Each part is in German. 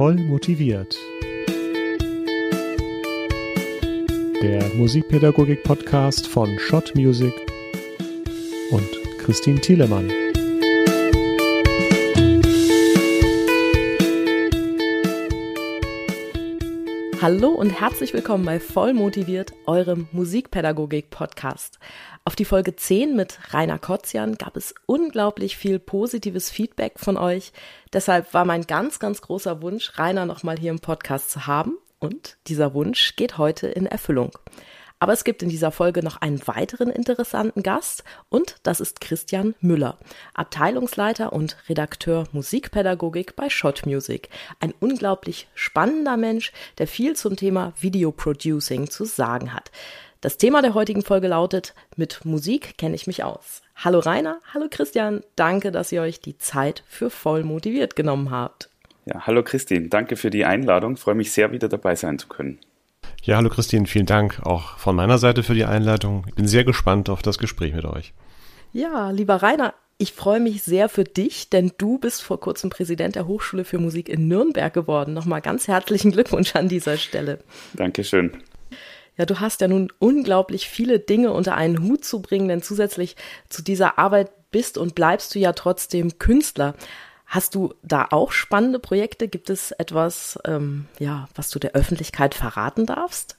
Voll motiviert. Der Musikpädagogik-Podcast von Schott Music und Christine Thielemann. Hallo und herzlich willkommen bei Voll motiviert, eurem Musikpädagogik-Podcast. Auf die Folge 10 mit Rainer Kotzian gab es unglaublich viel positives Feedback von euch. Deshalb war mein ganz, ganz großer Wunsch, Rainer nochmal hier im Podcast zu haben. Und dieser Wunsch geht heute in Erfüllung. Aber es gibt in dieser Folge noch einen weiteren interessanten Gast und das ist Christian Müller, Abteilungsleiter und Redakteur Musikpädagogik bei Shot Music. Ein unglaublich spannender Mensch, der viel zum Thema Video Producing zu sagen hat. Das Thema der heutigen Folge lautet, mit Musik kenne ich mich aus. Hallo Rainer, hallo Christian, danke, dass ihr euch die Zeit für voll motiviert genommen habt. Ja, hallo Christine, danke für die Einladung, freue mich sehr, wieder dabei sein zu können. Ja, hallo Christine, vielen Dank auch von meiner Seite für die Einleitung. Ich bin sehr gespannt auf das Gespräch mit euch. Ja, lieber Rainer, ich freue mich sehr für dich, denn du bist vor kurzem Präsident der Hochschule für Musik in Nürnberg geworden. Nochmal ganz herzlichen Glückwunsch an dieser Stelle. Dankeschön. Ja, du hast ja nun unglaublich viele Dinge unter einen Hut zu bringen, denn zusätzlich zu dieser Arbeit bist und bleibst du ja trotzdem Künstler. Hast du da auch spannende Projekte? Gibt es etwas, ähm, ja, was du der Öffentlichkeit verraten darfst?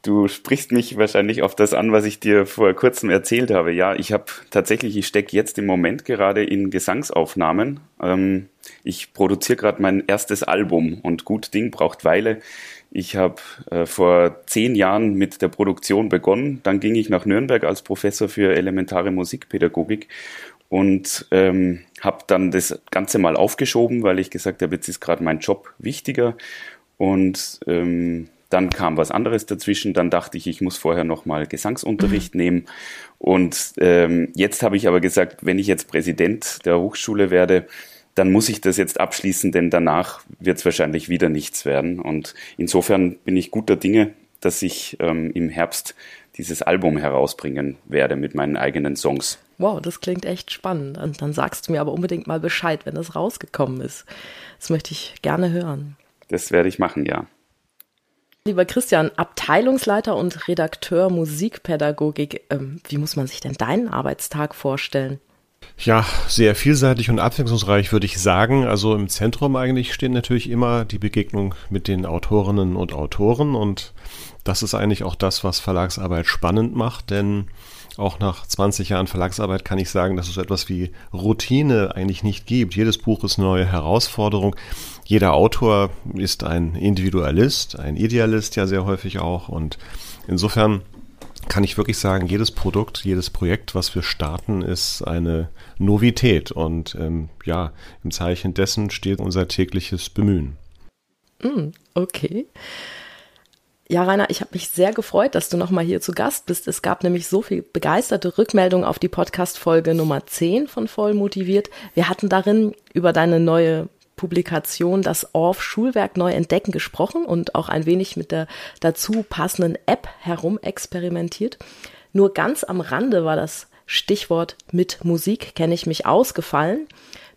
Du sprichst mich wahrscheinlich auf das an, was ich dir vor kurzem erzählt habe. Ja, ich habe tatsächlich, ich stecke jetzt im Moment gerade in Gesangsaufnahmen. Ähm, ich produziere gerade mein erstes Album und gut Ding braucht Weile. Ich habe äh, vor zehn Jahren mit der Produktion begonnen. Dann ging ich nach Nürnberg als Professor für elementare Musikpädagogik und ähm, habe dann das Ganze mal aufgeschoben, weil ich gesagt habe, jetzt ist gerade mein Job wichtiger. Und ähm, dann kam was anderes dazwischen. Dann dachte ich, ich muss vorher noch mal Gesangsunterricht mhm. nehmen. Und ähm, jetzt habe ich aber gesagt, wenn ich jetzt Präsident der Hochschule werde, dann muss ich das jetzt abschließen, denn danach wird es wahrscheinlich wieder nichts werden. Und insofern bin ich guter Dinge, dass ich ähm, im Herbst dieses Album herausbringen werde mit meinen eigenen Songs. Wow, das klingt echt spannend. Und dann sagst du mir aber unbedingt mal Bescheid, wenn das rausgekommen ist. Das möchte ich gerne hören. Das werde ich machen, ja. Lieber Christian, Abteilungsleiter und Redakteur Musikpädagogik, ähm, wie muss man sich denn deinen Arbeitstag vorstellen? Ja, sehr vielseitig und abwechslungsreich würde ich sagen. Also im Zentrum eigentlich stehen natürlich immer die Begegnung mit den Autorinnen und Autoren und das ist eigentlich auch das, was Verlagsarbeit spannend macht, denn auch nach 20 Jahren Verlagsarbeit kann ich sagen, dass es etwas wie Routine eigentlich nicht gibt. Jedes Buch ist eine neue Herausforderung. Jeder Autor ist ein Individualist, ein Idealist ja sehr häufig auch und insofern kann ich wirklich sagen, jedes Produkt, jedes Projekt, was wir starten, ist eine Novität. Und ähm, ja, im Zeichen dessen steht unser tägliches Bemühen. Mm, okay. Ja, Rainer, ich habe mich sehr gefreut, dass du nochmal hier zu Gast bist. Es gab nämlich so viel begeisterte Rückmeldungen auf die Podcast-Folge Nummer 10 von Voll motiviert. Wir hatten darin über deine neue Publikation das ORF Schulwerk neu entdecken gesprochen und auch ein wenig mit der dazu passenden App herumexperimentiert. Nur ganz am Rande war das Stichwort mit Musik kenne ich mich ausgefallen.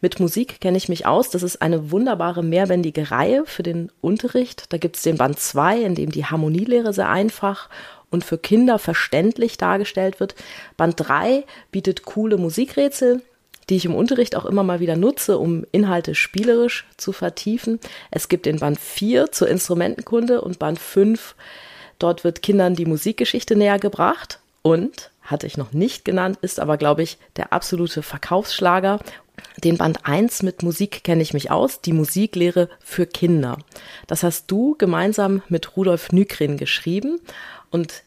Mit Musik kenne ich mich aus. Das ist eine wunderbare mehrbändige Reihe für den Unterricht. Da gibt es den Band 2, in dem die Harmonielehre sehr einfach und für Kinder verständlich dargestellt wird. Band 3 bietet coole Musikrätsel, die ich im Unterricht auch immer mal wieder nutze, um Inhalte spielerisch zu vertiefen. Es gibt den Band 4 zur Instrumentenkunde und Band 5. Dort wird Kindern die Musikgeschichte näher gebracht. Und, hatte ich noch nicht genannt, ist aber, glaube ich, der absolute Verkaufsschlager. Den Band 1 mit Musik kenne ich mich aus, die Musiklehre für Kinder. Das hast du gemeinsam mit Rudolf Nykrin geschrieben und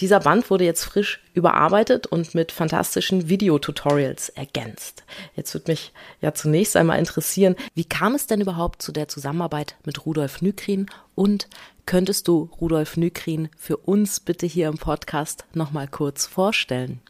dieser Band wurde jetzt frisch überarbeitet und mit fantastischen Videotutorials ergänzt. Jetzt würde mich ja zunächst einmal interessieren, wie kam es denn überhaupt zu der Zusammenarbeit mit Rudolf Nykrin und könntest du Rudolf Nykrin für uns bitte hier im Podcast nochmal kurz vorstellen?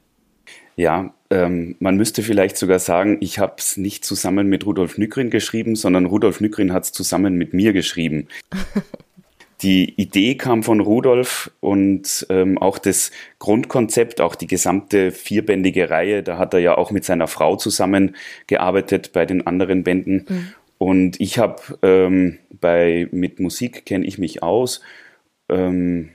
Ja, ähm, man müsste vielleicht sogar sagen, ich habe es nicht zusammen mit Rudolf Nykrin geschrieben, sondern Rudolf Nykrin hat es zusammen mit mir geschrieben. die Idee kam von Rudolf und ähm, auch das Grundkonzept, auch die gesamte vierbändige Reihe, da hat er ja auch mit seiner Frau zusammengearbeitet bei den anderen Bänden. Mhm. Und ich habe ähm, bei mit Musik kenne ich mich aus, ähm,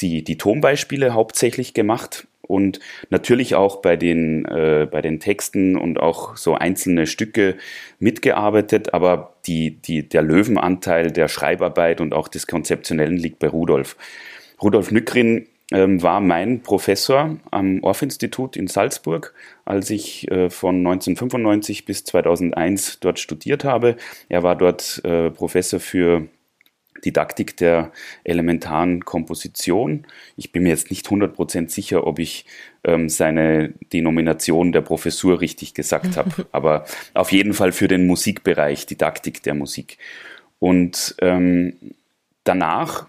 die, die Tonbeispiele hauptsächlich gemacht und natürlich auch bei den, äh, bei den Texten und auch so einzelne Stücke mitgearbeitet, aber die, die, der Löwenanteil der Schreibarbeit und auch des Konzeptionellen liegt bei Rudolf. Rudolf Nückrin ähm, war mein Professor am Orff-Institut in Salzburg, als ich äh, von 1995 bis 2001 dort studiert habe. Er war dort äh, Professor für Didaktik der elementaren Komposition. Ich bin mir jetzt nicht 100% sicher, ob ich ähm, seine Denomination der Professur richtig gesagt habe, aber auf jeden Fall für den Musikbereich, Didaktik der Musik. Und ähm, danach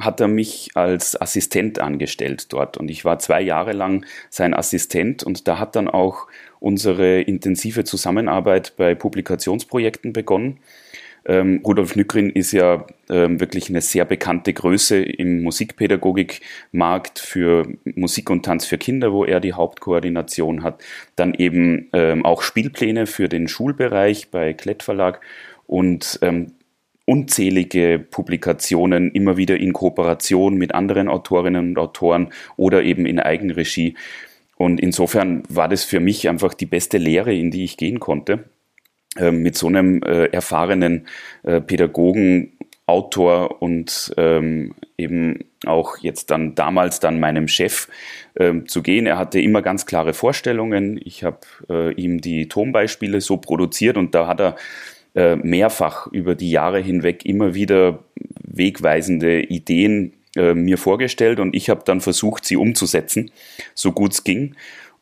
hat er mich als Assistent angestellt dort und ich war zwei Jahre lang sein Assistent und da hat dann auch unsere intensive Zusammenarbeit bei Publikationsprojekten begonnen. Ähm, Rudolf Nückrin ist ja ähm, wirklich eine sehr bekannte Größe im Musikpädagogikmarkt für Musik und Tanz für Kinder, wo er die Hauptkoordination hat. Dann eben ähm, auch Spielpläne für den Schulbereich bei Klett Verlag und ähm, unzählige Publikationen immer wieder in Kooperation mit anderen Autorinnen und Autoren oder eben in Eigenregie. Und insofern war das für mich einfach die beste Lehre, in die ich gehen konnte. Ähm, mit so einem äh, erfahrenen äh, Pädagogen, Autor und ähm, eben auch jetzt dann damals dann meinem Chef ähm, zu gehen. Er hatte immer ganz klare Vorstellungen. Ich habe äh, ihm die Tonbeispiele so produziert und da hat er äh, mehrfach über die Jahre hinweg immer wieder wegweisende Ideen äh, mir vorgestellt und ich habe dann versucht, sie umzusetzen, so gut es ging.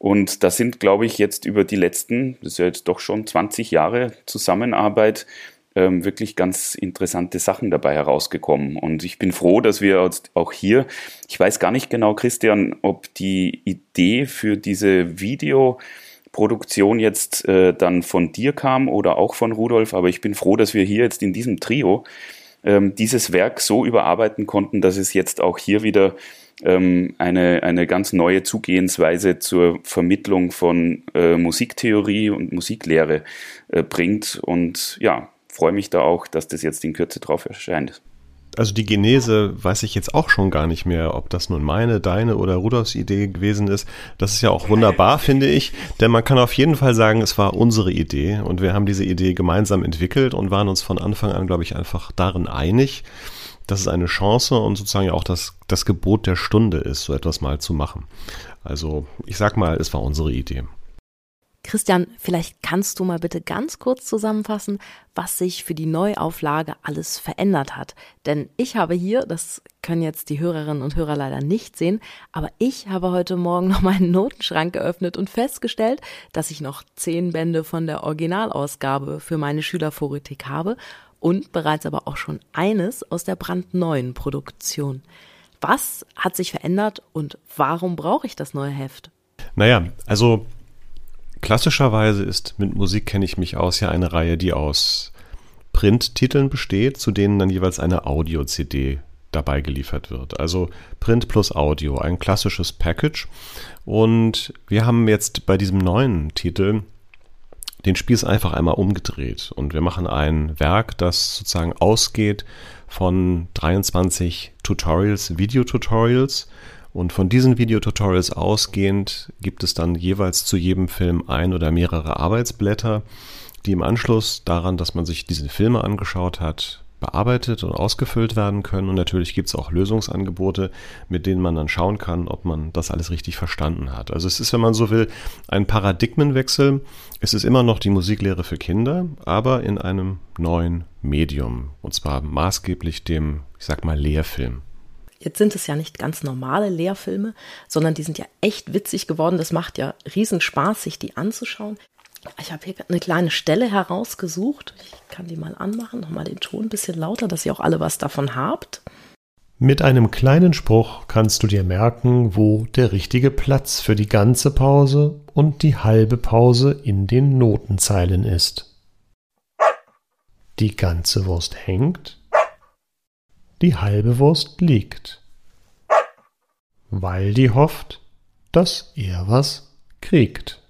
Und da sind, glaube ich, jetzt über die letzten, das ist ja jetzt doch schon 20 Jahre Zusammenarbeit, ähm, wirklich ganz interessante Sachen dabei herausgekommen. Und ich bin froh, dass wir auch hier, ich weiß gar nicht genau, Christian, ob die Idee für diese Videoproduktion jetzt äh, dann von dir kam oder auch von Rudolf, aber ich bin froh, dass wir hier jetzt in diesem Trio ähm, dieses Werk so überarbeiten konnten, dass es jetzt auch hier wieder ähm, eine, eine ganz neue Zugehensweise zur Vermittlung von äh, Musiktheorie und Musiklehre äh, bringt. Und ja, freue mich da auch, dass das jetzt in Kürze drauf erscheint. Also die Genese weiß ich jetzt auch schon gar nicht mehr, ob das nun meine, deine oder Rudolfs Idee gewesen ist. Das ist ja auch wunderbar, finde ich, denn man kann auf jeden Fall sagen, es war unsere Idee und wir haben diese Idee gemeinsam entwickelt und waren uns von Anfang an, glaube ich, einfach darin einig dass es eine Chance und sozusagen auch das, das Gebot der Stunde ist, so etwas mal zu machen. Also ich sag mal, es war unsere Idee. Christian, vielleicht kannst du mal bitte ganz kurz zusammenfassen, was sich für die Neuauflage alles verändert hat. Denn ich habe hier, das können jetzt die Hörerinnen und Hörer leider nicht sehen, aber ich habe heute Morgen noch meinen Notenschrank geöffnet und festgestellt, dass ich noch zehn Bände von der Originalausgabe für meine Schülerphoretik habe und bereits aber auch schon eines aus der brandneuen Produktion. Was hat sich verändert und warum brauche ich das neue Heft? Naja, also klassischerweise ist mit Musik kenne ich mich aus ja eine Reihe, die aus Printtiteln besteht, zu denen dann jeweils eine Audio-CD dabei geliefert wird. Also Print plus Audio, ein klassisches Package. Und wir haben jetzt bei diesem neuen Titel den Spieß einfach einmal umgedreht. Und wir machen ein Werk, das sozusagen ausgeht von 23 Tutorials, Videotutorials. Und von diesen Videotutorials ausgehend gibt es dann jeweils zu jedem Film ein oder mehrere Arbeitsblätter, die im Anschluss daran, dass man sich diese Filme angeschaut hat, bearbeitet und ausgefüllt werden können. Und natürlich gibt es auch Lösungsangebote, mit denen man dann schauen kann, ob man das alles richtig verstanden hat. Also es ist, wenn man so will, ein Paradigmenwechsel. Es ist immer noch die Musiklehre für Kinder, aber in einem neuen Medium. Und zwar maßgeblich dem, ich sag mal, Lehrfilm. Jetzt sind es ja nicht ganz normale Lehrfilme, sondern die sind ja echt witzig geworden. Das macht ja riesen Spaß, sich die anzuschauen. Ich habe hier eine kleine Stelle herausgesucht. Ich kann die mal anmachen, nochmal den Ton ein bisschen lauter, dass ihr auch alle was davon habt. Mit einem kleinen Spruch kannst du dir merken, wo der richtige Platz für die ganze Pause und die halbe Pause in den Notenzeilen ist. Die ganze Wurst hängt, die halbe Wurst liegt, weil die hofft, dass er was kriegt.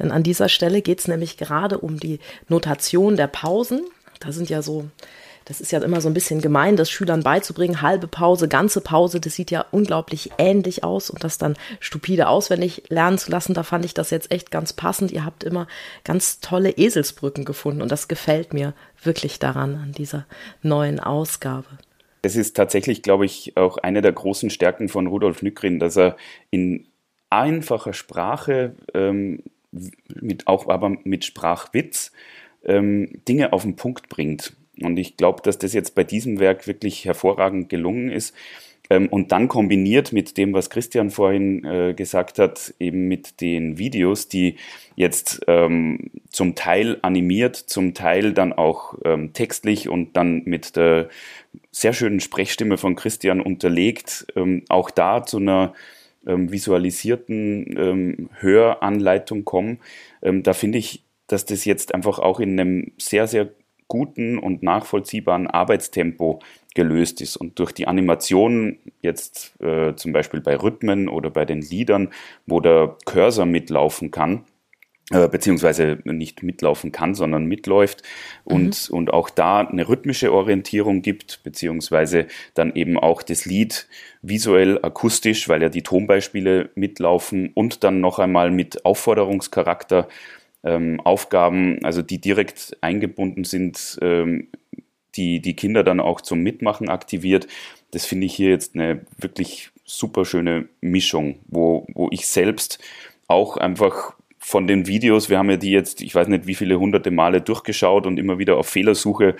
Denn an dieser Stelle geht es nämlich gerade um die Notation der Pausen. Da sind ja so das ist ja immer so ein bisschen gemein, das Schülern beizubringen, halbe Pause, ganze Pause, das sieht ja unglaublich ähnlich aus und das dann stupide auswendig lernen zu lassen, da fand ich das jetzt echt ganz passend. Ihr habt immer ganz tolle Eselsbrücken gefunden und das gefällt mir wirklich daran, an dieser neuen Ausgabe. Es ist tatsächlich, glaube ich, auch eine der großen Stärken von Rudolf Nückrin, dass er in einfacher Sprache, ähm, mit, auch aber mit Sprachwitz, ähm, Dinge auf den Punkt bringt. Und ich glaube, dass das jetzt bei diesem Werk wirklich hervorragend gelungen ist. Ähm, und dann kombiniert mit dem, was Christian vorhin äh, gesagt hat, eben mit den Videos, die jetzt ähm, zum Teil animiert, zum Teil dann auch ähm, textlich und dann mit der sehr schönen Sprechstimme von Christian unterlegt, ähm, auch da zu einer ähm, visualisierten ähm, Höranleitung kommen. da finde ich, dass das jetzt einfach auch in einem sehr, sehr guten und nachvollziehbaren Arbeitstempo gelöst ist. Und durch die Animation, jetzt äh, zum Beispiel bei Rhythmen oder bei den Liedern, wo der Cursor mitlaufen kann, beziehungsweise nicht mitlaufen kann, sondern mitläuft und, mhm. und auch da eine rhythmische Orientierung gibt, beziehungsweise dann eben auch das Lied visuell, akustisch, weil ja die Tonbeispiele mitlaufen und dann noch einmal mit Aufforderungscharakter ähm, Aufgaben, also die direkt eingebunden sind, ähm, die die Kinder dann auch zum Mitmachen aktiviert. Das finde ich hier jetzt eine wirklich super schöne Mischung, wo, wo ich selbst auch einfach von den Videos, wir haben ja die jetzt, ich weiß nicht wie viele hunderte Male durchgeschaut und immer wieder auf Fehlersuche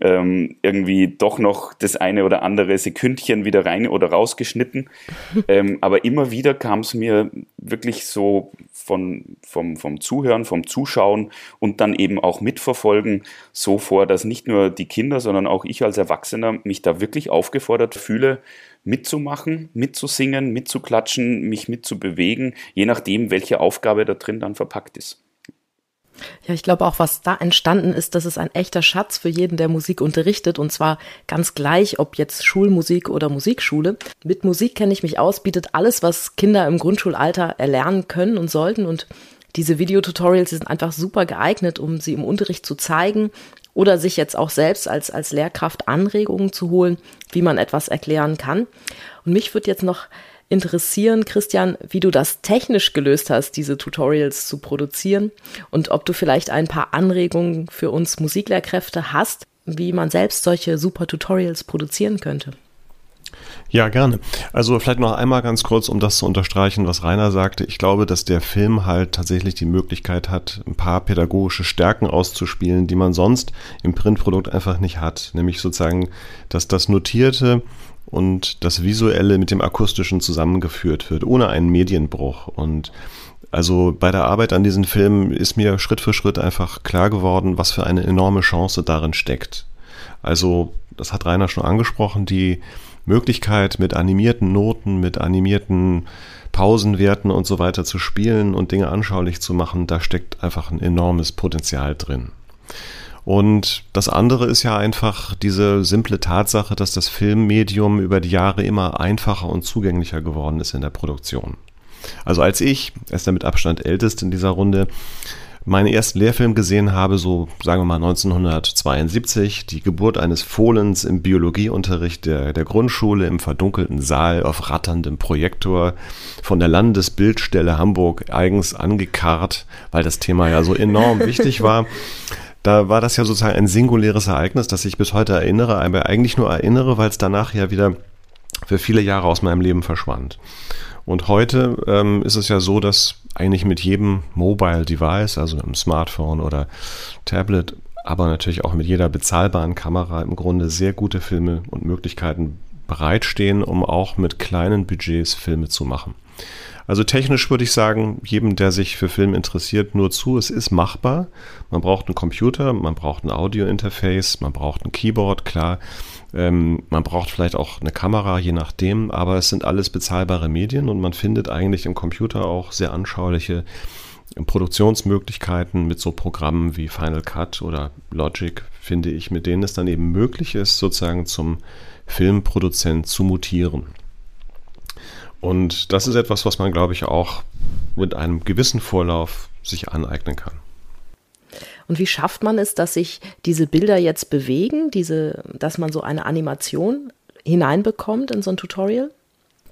ähm, irgendwie doch noch das eine oder andere Sekündchen wieder rein oder rausgeschnitten. ähm, aber immer wieder kam es mir wirklich so von, vom, vom Zuhören, vom Zuschauen und dann eben auch mitverfolgen so vor, dass nicht nur die Kinder, sondern auch ich als Erwachsener mich da wirklich aufgefordert fühle, mitzumachen, mitzusingen, mitzuklatschen, mich mitzubewegen, je nachdem, welche Aufgabe da drin dann verpackt ist. Ja, ich glaube auch, was da entstanden ist, das ist ein echter Schatz für jeden, der Musik unterrichtet und zwar ganz gleich, ob jetzt Schulmusik oder Musikschule. Mit Musik kenne ich mich aus, bietet alles, was Kinder im Grundschulalter erlernen können und sollten und diese Videotutorials sind einfach super geeignet, um sie im Unterricht zu zeigen oder sich jetzt auch selbst als, als Lehrkraft Anregungen zu holen, wie man etwas erklären kann. Und mich würde jetzt noch interessieren, Christian, wie du das technisch gelöst hast, diese Tutorials zu produzieren und ob du vielleicht ein paar Anregungen für uns Musiklehrkräfte hast, wie man selbst solche super Tutorials produzieren könnte. Ja, gerne. Also vielleicht noch einmal ganz kurz, um das zu unterstreichen, was Rainer sagte. Ich glaube, dass der Film halt tatsächlich die Möglichkeit hat, ein paar pädagogische Stärken auszuspielen, die man sonst im Printprodukt einfach nicht hat. Nämlich sozusagen, dass das Notierte und das Visuelle mit dem Akustischen zusammengeführt wird, ohne einen Medienbruch. Und also bei der Arbeit an diesen Filmen ist mir Schritt für Schritt einfach klar geworden, was für eine enorme Chance darin steckt. Also, das hat Rainer schon angesprochen, die Möglichkeit mit animierten Noten, mit animierten Pausenwerten und so weiter zu spielen und Dinge anschaulich zu machen, da steckt einfach ein enormes Potenzial drin. Und das andere ist ja einfach diese simple Tatsache, dass das Filmmedium über die Jahre immer einfacher und zugänglicher geworden ist in der Produktion. Also als ich, er ist der mit Abstand ältest in dieser Runde, meinen ersten Lehrfilm gesehen habe, so sagen wir mal 1972, die Geburt eines Fohlens im Biologieunterricht der, der Grundschule im verdunkelten Saal auf ratterndem Projektor von der Landesbildstelle Hamburg eigens angekarrt, weil das Thema ja so enorm wichtig war da war das ja sozusagen ein singuläres Ereignis, das ich bis heute erinnere, aber eigentlich nur erinnere, weil es danach ja wieder für viele Jahre aus meinem Leben verschwand. Und heute ähm, ist es ja so, dass eigentlich mit jedem Mobile Device, also einem Smartphone oder Tablet, aber natürlich auch mit jeder bezahlbaren Kamera im Grunde sehr gute Filme und Möglichkeiten bereitstehen, um auch mit kleinen Budgets Filme zu machen. Also technisch würde ich sagen, jedem, der sich für Film interessiert, nur zu, es ist machbar. Man braucht einen Computer, man braucht ein Audio-Interface, man braucht ein Keyboard, klar. Ähm, man braucht vielleicht auch eine Kamera, je nachdem, aber es sind alles bezahlbare Medien und man findet eigentlich im Computer auch sehr anschauliche Produktionsmöglichkeiten mit so Programmen wie Final Cut oder Logic, finde ich, mit denen es dann eben möglich ist, sozusagen zum Filmproduzent zu mutieren. Und das ist etwas, was man, glaube ich, auch mit einem gewissen Vorlauf sich aneignen kann. Und wie schafft man es, dass sich diese Bilder jetzt bewegen, diese, dass man so eine Animation hineinbekommt in so ein Tutorial?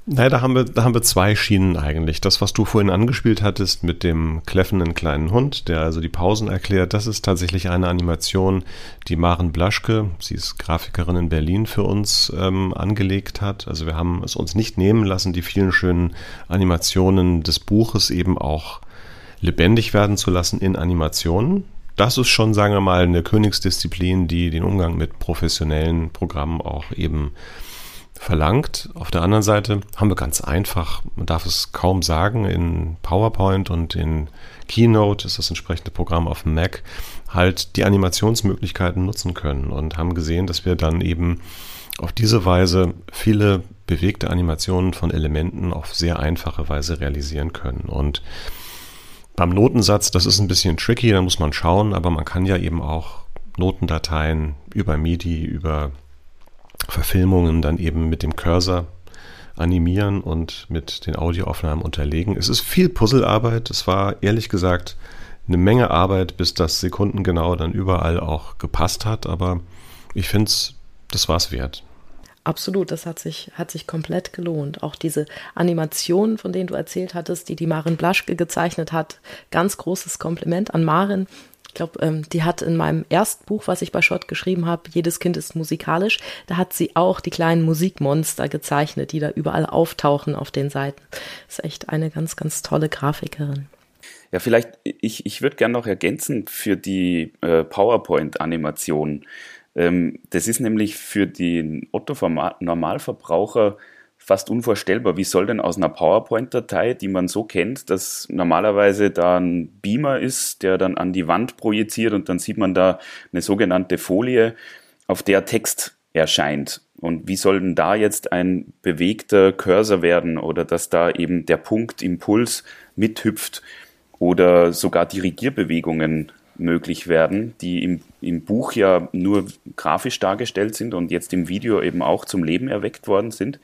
Naja, da haben wir, da haben wir zwei Schienen eigentlich. Das, was du vorhin angespielt hattest mit dem kläffenden kleinen Hund, der also die Pausen erklärt, das ist tatsächlich eine Animation, die Maren Blaschke, sie ist Grafikerin in Berlin, für uns ähm, angelegt hat. Also wir haben es uns nicht nehmen lassen, die vielen schönen Animationen des Buches eben auch lebendig werden zu lassen in Animationen. Das ist schon, sagen wir mal, eine Königsdisziplin, die den Umgang mit professionellen Programmen auch eben verlangt. Auf der anderen Seite haben wir ganz einfach, man darf es kaum sagen, in PowerPoint und in Keynote ist das entsprechende Programm auf dem Mac, halt die Animationsmöglichkeiten nutzen können und haben gesehen, dass wir dann eben auf diese Weise viele bewegte Animationen von Elementen auf sehr einfache Weise realisieren können. Und beim Notensatz, das ist ein bisschen tricky, da muss man schauen, aber man kann ja eben auch Notendateien über MIDI, über Verfilmungen dann eben mit dem Cursor animieren und mit den Audioaufnahmen unterlegen. Es ist viel Puzzlearbeit. Es war ehrlich gesagt eine Menge Arbeit, bis das sekundengenau dann überall auch gepasst hat. Aber ich finde es, das war es wert. Absolut, das hat sich, hat sich komplett gelohnt. Auch diese Animationen, von denen du erzählt hattest, die die Maren Blaschke gezeichnet hat. Ganz großes Kompliment an Maren. Ich glaube, ähm, die hat in meinem ersten Buch, was ich bei Schott geschrieben habe, Jedes Kind ist musikalisch, da hat sie auch die kleinen Musikmonster gezeichnet, die da überall auftauchen auf den Seiten. Ist echt eine ganz, ganz tolle Grafikerin. Ja, vielleicht, ich, ich würde gerne noch ergänzen für die äh, PowerPoint-Animation. Ähm, das ist nämlich für den Otto-Normalverbraucher fast unvorstellbar. Wie soll denn aus einer PowerPoint-Datei, die man so kennt, dass normalerweise da ein Beamer ist, der dann an die Wand projiziert und dann sieht man da eine sogenannte Folie, auf der Text erscheint. Und wie soll denn da jetzt ein bewegter Cursor werden oder dass da eben der Punkt Impuls mithüpft oder sogar Dirigierbewegungen möglich werden, die im, im Buch ja nur grafisch dargestellt sind und jetzt im Video eben auch zum Leben erweckt worden sind.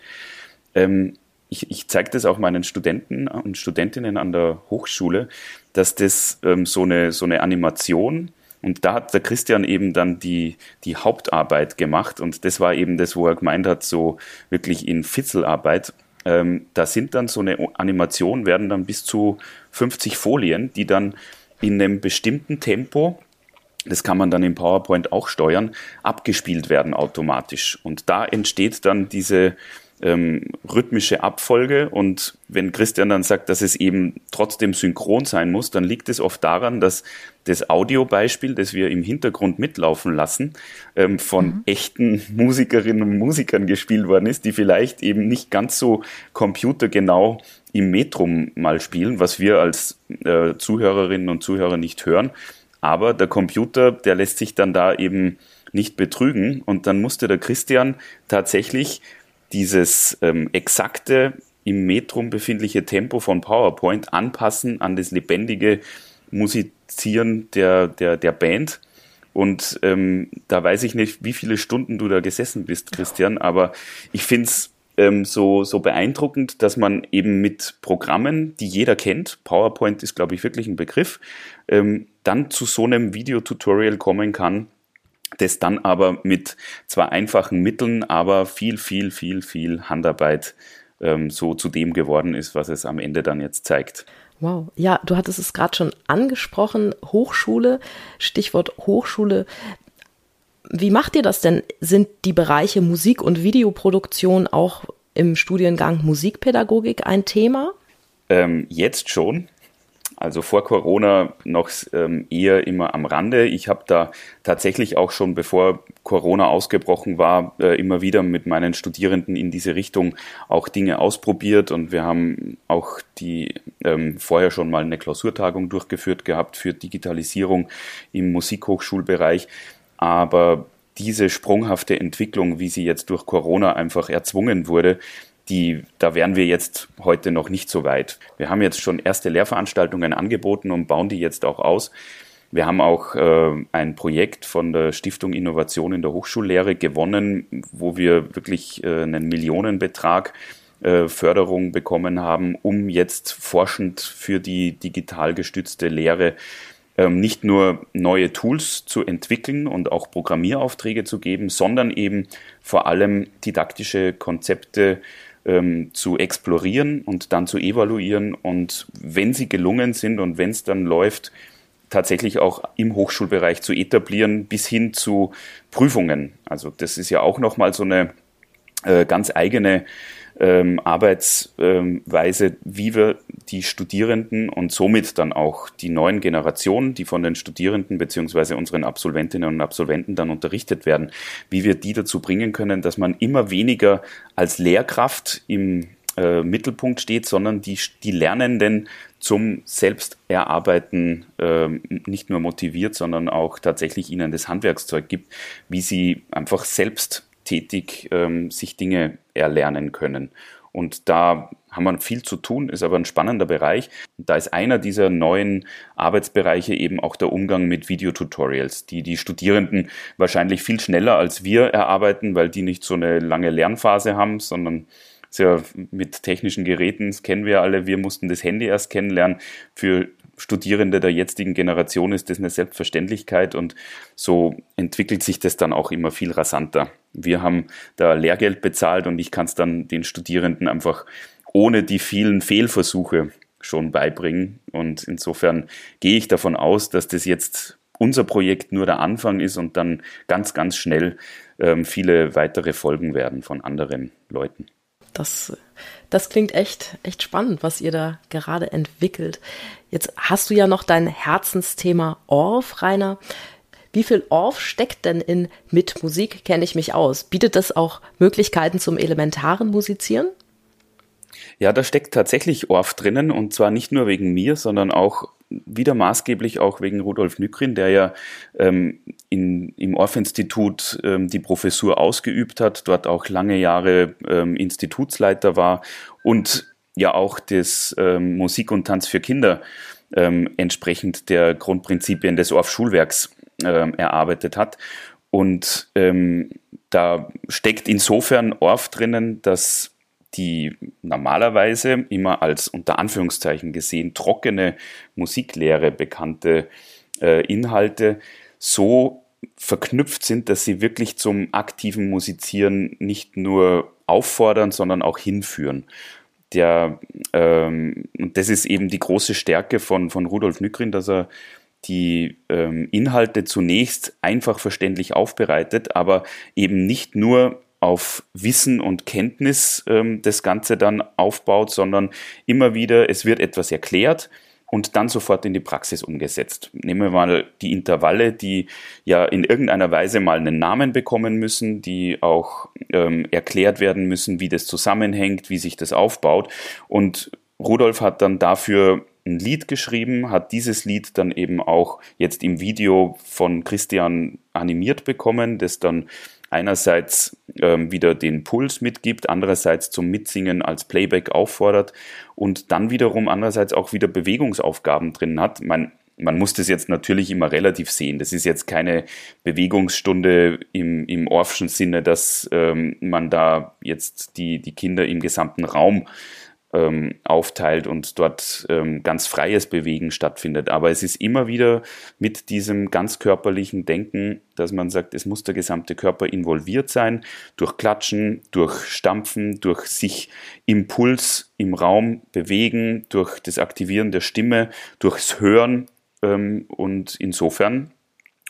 Ähm, ich, ich zeige das auch meinen Studenten und Studentinnen an der Hochschule, dass das ähm, so, eine, so eine Animation und da hat der Christian eben dann die, die Hauptarbeit gemacht und das war eben das, wo er gemeint hat, so wirklich in Fitzelarbeit. Ähm, da sind dann so eine Animation, werden dann bis zu 50 Folien, die dann in einem bestimmten Tempo das kann man dann im PowerPoint auch steuern, abgespielt werden automatisch. Und da entsteht dann diese, ähm, rhythmische Abfolge. Und wenn Christian dann sagt, dass es eben trotzdem synchron sein muss, dann liegt es oft daran, dass das Audiobeispiel, das wir im Hintergrund mitlaufen lassen, ähm, von mhm. echten Musikerinnen und Musikern gespielt worden ist, die vielleicht eben nicht ganz so computergenau im Metrum mal spielen, was wir als äh, Zuhörerinnen und Zuhörer nicht hören. Aber der Computer, der lässt sich dann da eben nicht betrügen. Und dann musste der Christian tatsächlich dieses ähm, exakte im Metrum befindliche Tempo von PowerPoint anpassen an das lebendige Musizieren der, der, der Band. Und ähm, da weiß ich nicht, wie viele Stunden du da gesessen bist, Christian, aber ich finde es ähm, so, so beeindruckend, dass man eben mit Programmen, die jeder kennt, PowerPoint ist, glaube ich, wirklich ein Begriff, ähm, dann zu so einem Videotutorial kommen kann, das dann aber mit zwar einfachen Mitteln, aber viel, viel, viel, viel Handarbeit ähm, so zu dem geworden ist, was es am Ende dann jetzt zeigt. Wow, ja, du hattest es gerade schon angesprochen, Hochschule, Stichwort Hochschule. Wie macht ihr das denn? Sind die Bereiche Musik und Videoproduktion auch im Studiengang Musikpädagogik ein Thema? Ähm, jetzt schon. Also vor Corona noch ähm, eher immer am Rande. Ich habe da tatsächlich auch schon, bevor Corona ausgebrochen war, äh, immer wieder mit meinen Studierenden in diese Richtung auch Dinge ausprobiert und wir haben auch die ähm, vorher schon mal eine Klausurtagung durchgeführt gehabt für Digitalisierung im Musikhochschulbereich. Aber diese sprunghafte Entwicklung, wie sie jetzt durch Corona einfach erzwungen wurde, die, da wären wir jetzt heute noch nicht so weit. Wir haben jetzt schon erste Lehrveranstaltungen angeboten und bauen die jetzt auch aus. Wir haben auch äh, ein Projekt von der Stiftung Innovation in der Hochschullehre gewonnen, wo wir wirklich äh, einen Millionenbetrag äh, Förderung bekommen haben, um jetzt forschend für die digital gestützte Lehre ähm, nicht nur neue Tools zu entwickeln und auch Programmieraufträge zu geben, sondern eben vor allem didaktische Konzepte ähm, zu explorieren und dann zu evaluieren und wenn sie gelungen sind und wenn es dann läuft, tatsächlich auch im Hochschulbereich zu etablieren bis hin zu Prüfungen. Also das ist ja auch nochmal so eine äh, ganz eigene ähm, Arbeitsweise, wie wir die Studierenden und somit dann auch die neuen Generationen, die von den Studierenden beziehungsweise unseren Absolventinnen und Absolventen dann unterrichtet werden, wie wir die dazu bringen können, dass man immer weniger als Lehrkraft im äh, Mittelpunkt steht, sondern die, die Lernenden zum Selbsterarbeiten äh, nicht nur motiviert, sondern auch tatsächlich ihnen das Handwerkszeug gibt, wie sie einfach selbst tätig ähm, sich Dinge erlernen können. Und da haben wir viel zu tun, ist aber ein spannender Bereich. Da ist einer dieser neuen Arbeitsbereiche eben auch der Umgang mit Videotutorials, die die Studierenden wahrscheinlich viel schneller als wir erarbeiten, weil die nicht so eine lange Lernphase haben, sondern ja mit technischen Geräten, das kennen wir alle, wir mussten das Handy erst kennenlernen. Für Studierende der jetzigen Generation ist das eine Selbstverständlichkeit und so entwickelt sich das dann auch immer viel rasanter. Wir haben da Lehrgeld bezahlt und ich kann es dann den Studierenden einfach ohne die vielen Fehlversuche schon beibringen. Und insofern gehe ich davon aus, dass das jetzt unser Projekt nur der Anfang ist und dann ganz, ganz schnell ähm, viele weitere Folgen werden von anderen Leuten. Das, das klingt echt, echt spannend, was ihr da gerade entwickelt. Jetzt hast du ja noch dein Herzensthema Orff, Rainer. Wie viel Orff steckt denn in mit Musik kenne ich mich aus? Bietet das auch Möglichkeiten zum elementaren Musizieren? Ja, da steckt tatsächlich Orff drinnen und zwar nicht nur wegen mir, sondern auch wieder maßgeblich auch wegen Rudolf Nykrin, der ja ähm, in, im Orff-Institut ähm, die Professur ausgeübt hat, dort auch lange Jahre ähm, Institutsleiter war und ja auch das ähm, Musik und Tanz für Kinder ähm, entsprechend der Grundprinzipien des Orff-Schulwerks ähm, erarbeitet hat. Und da steckt insofern Orff drinnen, dass die normalerweise immer als unter Anführungszeichen gesehen trockene Musiklehre bekannte äh, Inhalte so verknüpft sind, dass sie wirklich zum aktiven Musizieren nicht nur auffordern, sondern auch hinführen. Der, ähm, das ist eben die große Stärke von, von Rudolf Nykrin, dass er die ähm, Inhalte zunächst einfach verständlich aufbereitet, aber eben nicht nur auf Wissen und Kenntnis ähm, das Ganze dann aufbaut, sondern immer wieder, es wird etwas erklärt und dann sofort in die Praxis umgesetzt. Nehmen wir mal die Intervalle, die ja in irgendeiner Weise mal einen Namen bekommen müssen, die auch ähm, erklärt werden müssen, wie das zusammenhängt, wie sich das aufbaut. Und Rudolf hat dann dafür ein Lied geschrieben, hat dieses Lied dann eben auch jetzt im Video von Christian animiert bekommen, das dann einerseits ähm, wieder den Puls mitgibt, andererseits zum Mitsingen als Playback auffordert und dann wiederum andererseits auch wieder Bewegungsaufgaben drin hat. Man, man muss das jetzt natürlich immer relativ sehen. Das ist jetzt keine Bewegungsstunde im, im Orffschen Sinne, dass ähm, man da jetzt die, die Kinder im gesamten Raum ähm, aufteilt und dort ähm, ganz freies Bewegen stattfindet. Aber es ist immer wieder mit diesem ganz körperlichen Denken, dass man sagt, es muss der gesamte Körper involviert sein, durch Klatschen, durch Stampfen, durch sich Impuls im Raum bewegen, durch das Aktivieren der Stimme, durchs Hören ähm, und insofern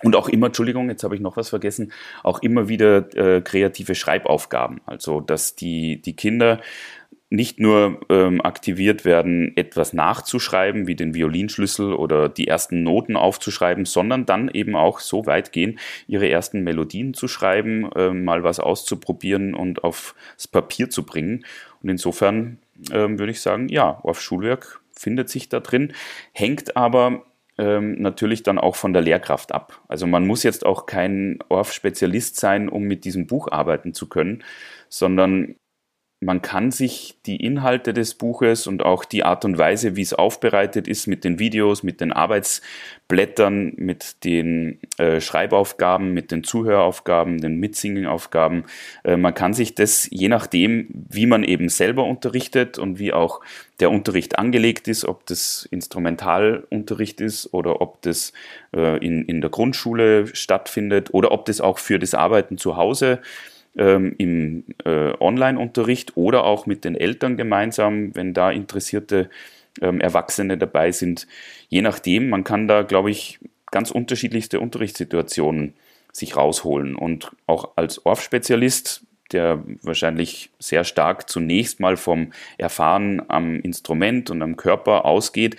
und auch immer, Entschuldigung, jetzt habe ich noch was vergessen, auch immer wieder äh, kreative Schreibaufgaben. Also, dass die, die Kinder nicht nur ähm, aktiviert werden, etwas nachzuschreiben, wie den Violinschlüssel oder die ersten Noten aufzuschreiben, sondern dann eben auch so weit gehen, ihre ersten Melodien zu schreiben, äh, mal was auszuprobieren und aufs Papier zu bringen. Und insofern ähm, würde ich sagen, ja, auf Schulwerk findet sich da drin, hängt aber ähm, natürlich dann auch von der Lehrkraft ab. Also man muss jetzt auch kein ORF-Spezialist sein, um mit diesem Buch arbeiten zu können, sondern man kann sich die Inhalte des Buches und auch die Art und Weise, wie es aufbereitet ist, mit den Videos, mit den Arbeitsblättern, mit den äh, Schreibaufgaben, mit den Zuhöraufgaben, den Mitsingenaufgaben, äh, man kann sich das je nachdem, wie man eben selber unterrichtet und wie auch der Unterricht angelegt ist, ob das Instrumentalunterricht ist oder ob das äh, in, in der Grundschule stattfindet oder ob das auch für das Arbeiten zu Hause ähm, im äh, Online-Unterricht oder auch mit den Eltern gemeinsam, wenn da interessierte ähm, Erwachsene dabei sind. Je nachdem, man kann da, glaube ich, ganz unterschiedlichste Unterrichtssituationen sich rausholen. Und auch als Orff-Spezialist, der wahrscheinlich sehr stark zunächst mal vom Erfahren am Instrument und am Körper ausgeht,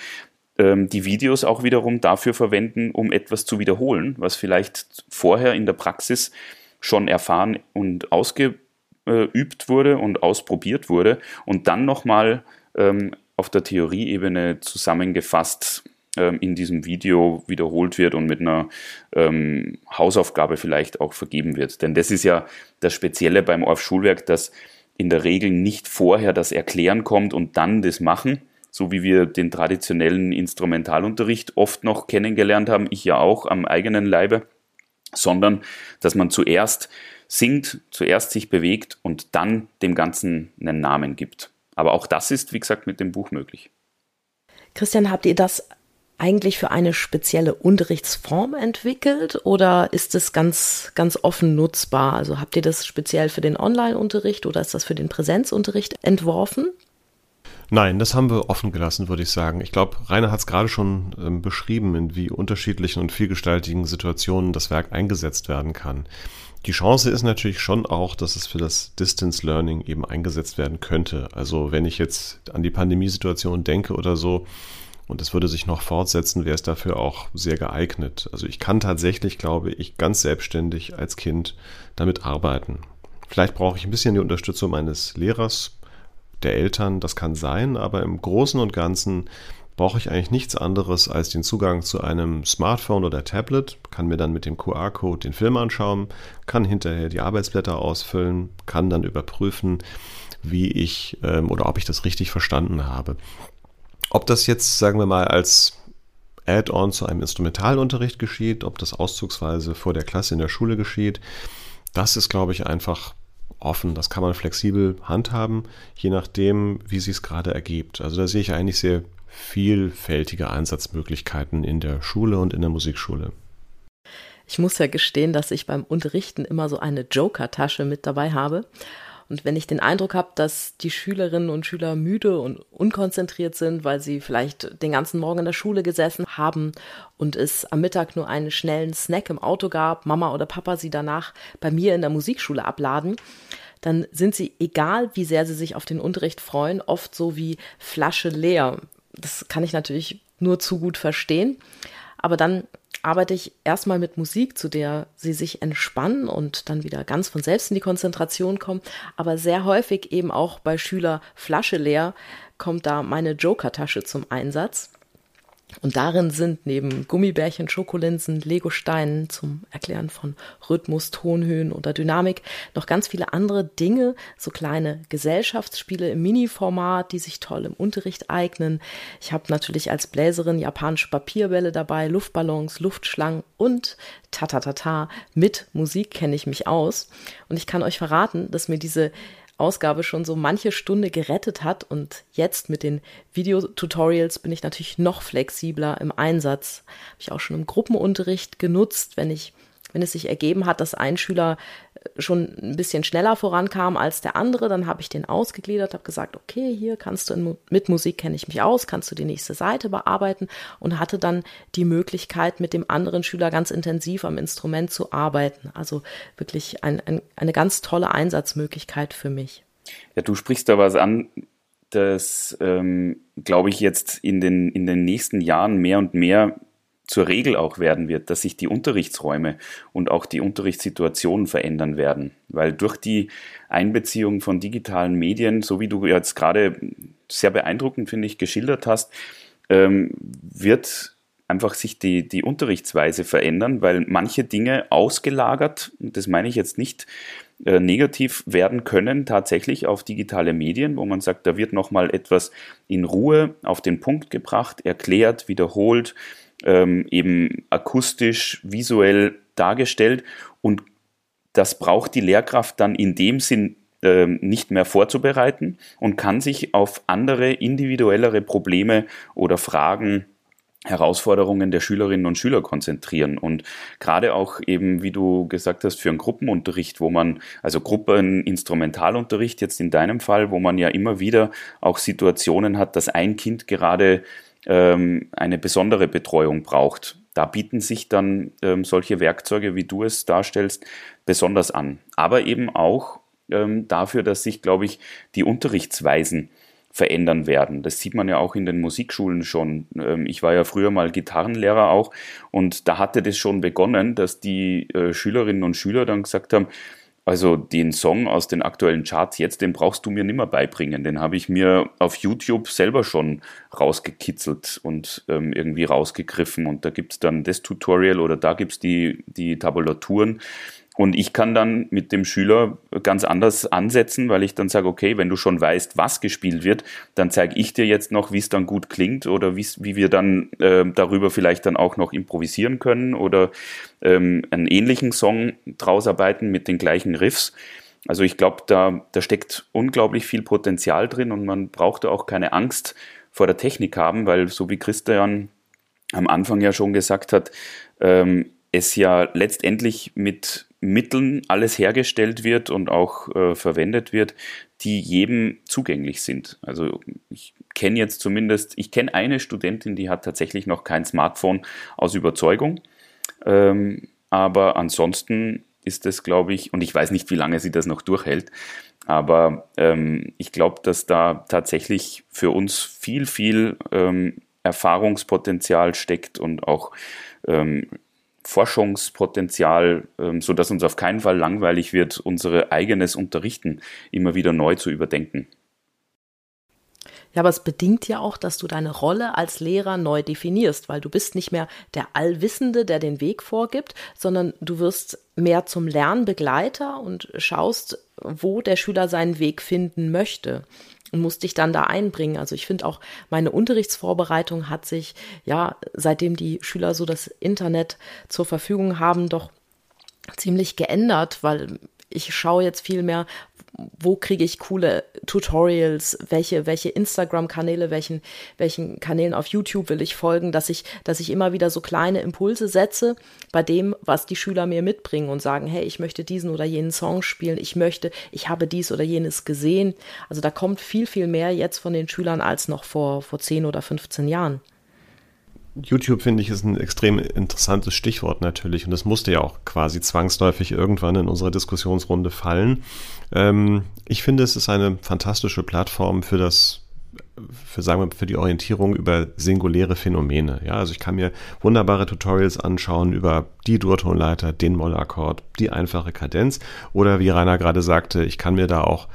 ähm, die Videos auch wiederum dafür verwenden, um etwas zu wiederholen, was vielleicht vorher in der Praxis schon erfahren und ausgeübt wurde und ausprobiert wurde und dann nochmal ähm, auf der Theorieebene zusammengefasst ähm, in diesem Video wiederholt wird und mit einer ähm, Hausaufgabe vielleicht auch vergeben wird. Denn das ist ja das Spezielle beim ORF-Schulwerk, dass in der Regel nicht vorher das Erklären kommt und dann das Machen, so wie wir den traditionellen Instrumentalunterricht oft noch kennengelernt haben, ich ja auch am eigenen Leibe, sondern dass man zuerst singt, zuerst sich bewegt und dann dem Ganzen einen Namen gibt. Aber auch das ist, wie gesagt, mit dem Buch möglich. Christian, habt ihr das eigentlich für eine spezielle Unterrichtsform entwickelt oder ist es ganz, ganz offen nutzbar? Also habt ihr das speziell für den Online-Unterricht oder ist das für den Präsenzunterricht entworfen? Nein, das haben wir offen gelassen, würde ich sagen. Ich glaube, Rainer hat es gerade schon ähm, beschrieben, in wie unterschiedlichen und vielgestaltigen Situationen das Werk eingesetzt werden kann. Die Chance ist natürlich schon auch, dass es für das Distance Learning eben eingesetzt werden könnte. Also wenn ich jetzt an die Pandemiesituation denke oder so, und es würde sich noch fortsetzen, wäre es dafür auch sehr geeignet. Also ich kann tatsächlich, glaube ich, ganz selbstständig als Kind damit arbeiten. Vielleicht brauche ich ein bisschen die Unterstützung meines Lehrers, der Eltern, das kann sein, aber im Großen und Ganzen brauche ich eigentlich nichts anderes als den Zugang zu einem Smartphone oder Tablet, kann mir dann mit dem QR-Code den Film anschauen, kann hinterher die Arbeitsblätter ausfüllen, kann dann überprüfen, wie ich ähm, oder ob ich das richtig verstanden habe. Ob das jetzt, sagen wir mal, als Add-on zu einem Instrumentalunterricht geschieht, ob das auszugsweise vor der Klasse in der Schule geschieht, das ist, glaube ich, einfach offen. Das kann man flexibel handhaben, je nachdem, wie sich es gerade ergibt. Also da sehe ich eigentlich sehr vielfältige Einsatzmöglichkeiten in der Schule und in der Musikschule. Ich muss ja gestehen, dass ich beim Unterrichten immer so eine Joker-Tasche mit dabei habe. Und wenn ich den Eindruck habe, dass die Schülerinnen und Schüler müde und unkonzentriert sind, weil sie vielleicht den ganzen Morgen in der Schule gesessen haben und es am Mittag nur einen schnellen Snack im Auto gab, Mama oder Papa sie danach bei mir in der Musikschule abladen, dann sind sie, egal wie sehr sie sich auf den Unterricht freuen, oft so wie Flasche leer. Das kann ich natürlich nur zu gut verstehen. Aber dann arbeite ich erstmal mit Musik, zu der sie sich entspannen und dann wieder ganz von selbst in die Konzentration kommen. Aber sehr häufig eben auch bei Schüler Flasche leer kommt da meine Joker-Tasche zum Einsatz. Und darin sind neben Gummibärchen, Schokolinsen, Legosteinen zum Erklären von Rhythmus, Tonhöhen oder Dynamik noch ganz viele andere Dinge, so kleine Gesellschaftsspiele im Mini-Format, die sich toll im Unterricht eignen. Ich habe natürlich als Bläserin japanische Papierbälle dabei, Luftballons, Luftschlangen und tatatata, mit Musik kenne ich mich aus. Und ich kann euch verraten, dass mir diese Ausgabe schon so manche Stunde gerettet hat und jetzt mit den Videotutorials bin ich natürlich noch flexibler im Einsatz. Habe ich auch schon im Gruppenunterricht genutzt, wenn ich wenn es sich ergeben hat, dass ein Schüler schon ein bisschen schneller vorankam als der andere, dann habe ich den ausgegliedert, habe gesagt, okay, hier kannst du in, mit Musik kenne ich mich aus, kannst du die nächste Seite bearbeiten und hatte dann die Möglichkeit, mit dem anderen Schüler ganz intensiv am Instrument zu arbeiten. Also wirklich ein, ein, eine ganz tolle Einsatzmöglichkeit für mich. Ja, du sprichst da was an, das, ähm, glaube ich, jetzt in den, in den nächsten Jahren mehr und mehr zur Regel auch werden wird, dass sich die Unterrichtsräume und auch die Unterrichtssituationen verändern werden. Weil durch die Einbeziehung von digitalen Medien, so wie du jetzt gerade sehr beeindruckend, finde ich, geschildert hast, ähm, wird einfach sich die, die Unterrichtsweise verändern, weil manche Dinge ausgelagert, und das meine ich jetzt nicht äh, negativ werden können, tatsächlich auf digitale Medien, wo man sagt, da wird nochmal etwas in Ruhe auf den Punkt gebracht, erklärt, wiederholt, ähm, eben akustisch, visuell dargestellt. Und das braucht die Lehrkraft dann in dem Sinn äh, nicht mehr vorzubereiten und kann sich auf andere individuellere Probleme oder Fragen Herausforderungen der Schülerinnen und Schüler konzentrieren. Und gerade auch eben, wie du gesagt hast, für einen Gruppenunterricht, wo man, also Gruppeninstrumentalunterricht jetzt in deinem Fall, wo man ja immer wieder auch Situationen hat, dass ein Kind gerade ähm, eine besondere Betreuung braucht. Da bieten sich dann ähm, solche Werkzeuge, wie du es darstellst, besonders an. Aber eben auch ähm, dafür, dass sich, glaube ich, die Unterrichtsweisen verändern werden. Das sieht man ja auch in den Musikschulen schon. Ähm, ich war ja früher mal Gitarrenlehrer auch und da hatte das schon begonnen, dass die äh, Schülerinnen und Schüler dann gesagt haben, also den Song aus den aktuellen Charts jetzt, den brauchst du mir nimmer beibringen. Den habe ich mir auf YouTube selber schon rausgekitzelt und ähm, irgendwie rausgegriffen. Und da gibt es dann das Tutorial oder da gibt es die, die Tabulaturen. Und ich kann dann mit dem Schüler ganz anders ansetzen, weil ich dann sage, okay, wenn du schon weißt, was gespielt wird, dann zeige ich dir jetzt noch, wie es dann gut klingt oder wie wir dann äh, darüber vielleicht dann auch noch improvisieren können oder ähm, einen ähnlichen Song draus arbeiten mit den gleichen Riffs. Also ich glaube, da, da steckt unglaublich viel Potenzial drin und man braucht auch keine Angst vor der Technik haben, weil so wie Christian am Anfang ja schon gesagt hat, ähm, es ja letztendlich mit Mitteln alles hergestellt wird und auch äh, verwendet wird, die jedem zugänglich sind. Also ich kenne jetzt zumindest, ich kenne eine Studentin, die hat tatsächlich noch kein Smartphone aus Überzeugung. Ähm, aber ansonsten ist es, glaube ich, und ich weiß nicht, wie lange sie das noch durchhält, aber ähm, ich glaube, dass da tatsächlich für uns viel, viel ähm, Erfahrungspotenzial steckt und auch ähm, Forschungspotenzial, ähm, so dass uns auf keinen Fall langweilig wird, unser eigenes Unterrichten immer wieder neu zu überdenken. Ja, aber es bedingt ja auch, dass du deine Rolle als Lehrer neu definierst, weil du bist nicht mehr der Allwissende, der den Weg vorgibt, sondern du wirst mehr zum Lernbegleiter und schaust, wo der Schüler seinen Weg finden möchte und musste dich dann da einbringen. Also ich finde auch, meine Unterrichtsvorbereitung hat sich, ja, seitdem die Schüler so das Internet zur Verfügung haben, doch ziemlich geändert, weil ich schaue jetzt viel mehr, wo kriege ich coole Tutorials, welche, welche Instagram-Kanäle, welchen, welchen Kanälen auf YouTube will ich folgen, dass ich, dass ich immer wieder so kleine Impulse setze bei dem, was die Schüler mir mitbringen und sagen, hey, ich möchte diesen oder jenen Song spielen, ich möchte, ich habe dies oder jenes gesehen. Also da kommt viel, viel mehr jetzt von den Schülern als noch vor, vor 10 oder 15 Jahren. YouTube finde ich ist ein extrem interessantes Stichwort natürlich und das musste ja auch quasi zwangsläufig irgendwann in unserer Diskussionsrunde fallen. Ähm, ich finde, es ist eine fantastische Plattform für das für sagen wir für die Orientierung über singuläre Phänomene. Ja, also ich kann mir wunderbare Tutorials anschauen über die Durtonleiter, den Mollakkord, die einfache Kadenz oder wie Rainer gerade sagte, ich kann mir da auch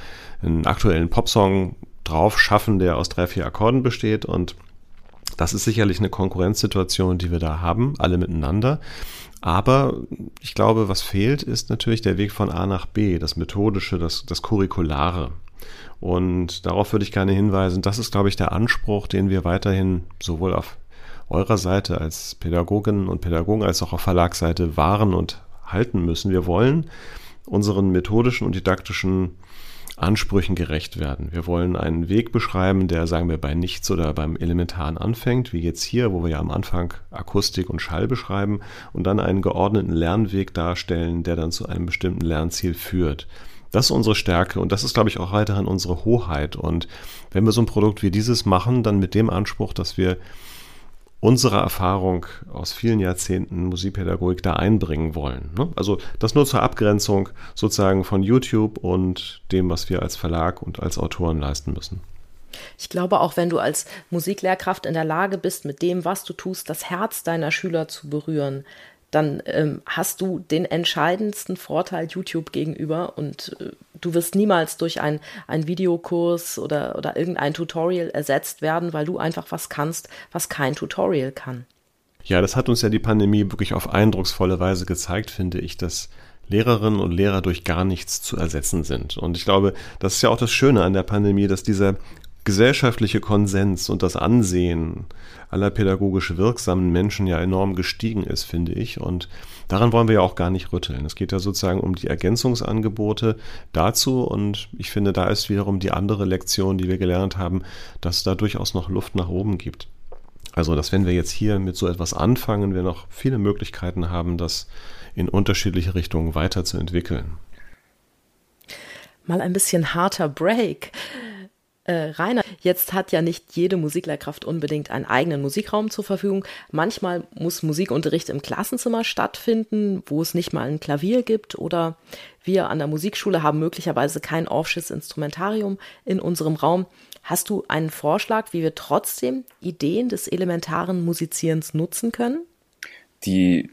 einen aktuellen Popsong drauf schaffen, der aus drei, vier Akkorden besteht und das ist sicherlich eine Konkurrenzsituation, die wir da haben, alle miteinander. Aber ich glaube, was fehlt, ist natürlich der Weg von A nach B, das Methodische, das, das Curriculare. Und darauf würde ich gerne hinweisen, das ist, glaube ich, der Anspruch, den wir weiterhin sowohl auf eurer Seite als Pädagoginnen und Pädagogen als auch auf Verlagsseite wahren und halten müssen. Wir wollen unseren methodischen und didaktischen Ansprüchen gerecht werden. Wir wollen einen Weg beschreiben, der, sagen wir, bei nichts oder beim Elementaren anfängt, wie jetzt hier, wo wir ja am Anfang Akustik und Schall beschreiben und dann einen geordneten Lernweg darstellen, der dann zu einem bestimmten Lernziel führt. Das ist unsere Stärke und das ist, glaube ich, auch weiterhin unsere Hoheit. Und wenn wir so ein Produkt wie dieses machen, dann mit dem Anspruch, dass wir unsere Erfahrung aus vielen Jahrzehnten Musikpädagogik da einbringen wollen. Ne? Also das nur zur Abgrenzung sozusagen von YouTube und dem, was wir als Verlag und als Autoren leisten müssen. Ich glaube, auch wenn du als Musiklehrkraft in der Lage bist, mit dem, was du tust, das Herz deiner Schüler zu berühren, dann ähm, hast du den entscheidendsten Vorteil YouTube gegenüber und äh, du wirst niemals durch einen Videokurs oder, oder irgendein Tutorial ersetzt werden, weil du einfach was kannst, was kein Tutorial kann. Ja, das hat uns ja die Pandemie wirklich auf eindrucksvolle Weise gezeigt, finde ich, dass Lehrerinnen und Lehrer durch gar nichts zu ersetzen sind. Und ich glaube, das ist ja auch das Schöne an der Pandemie, dass dieser gesellschaftliche Konsens und das Ansehen aller pädagogisch wirksamen Menschen ja enorm gestiegen ist, finde ich. Und daran wollen wir ja auch gar nicht rütteln. Es geht ja sozusagen um die Ergänzungsangebote dazu. Und ich finde, da ist wiederum die andere Lektion, die wir gelernt haben, dass da durchaus noch Luft nach oben gibt. Also, dass wenn wir jetzt hier mit so etwas anfangen, wir noch viele Möglichkeiten haben, das in unterschiedliche Richtungen weiterzuentwickeln. Mal ein bisschen harter Break. Äh, Rainer, jetzt hat ja nicht jede Musiklehrkraft unbedingt einen eigenen Musikraum zur Verfügung. Manchmal muss Musikunterricht im Klassenzimmer stattfinden, wo es nicht mal ein Klavier gibt oder wir an der Musikschule haben möglicherweise kein Offschiss Instrumentarium in unserem Raum. Hast du einen Vorschlag, wie wir trotzdem Ideen des elementaren Musizierens nutzen können? Die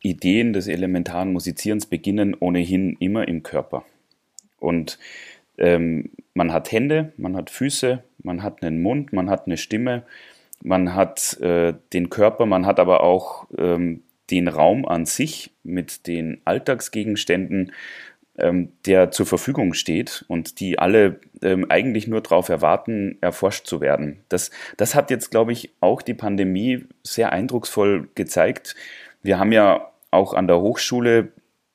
Ideen des elementaren Musizierens beginnen ohnehin immer im Körper. Und ähm, man hat Hände, man hat Füße, man hat einen Mund, man hat eine Stimme, man hat äh, den Körper, man hat aber auch ähm, den Raum an sich mit den Alltagsgegenständen, ähm, der zur Verfügung steht und die alle ähm, eigentlich nur darauf erwarten, erforscht zu werden. Das, das hat jetzt, glaube ich, auch die Pandemie sehr eindrucksvoll gezeigt. Wir haben ja auch an der Hochschule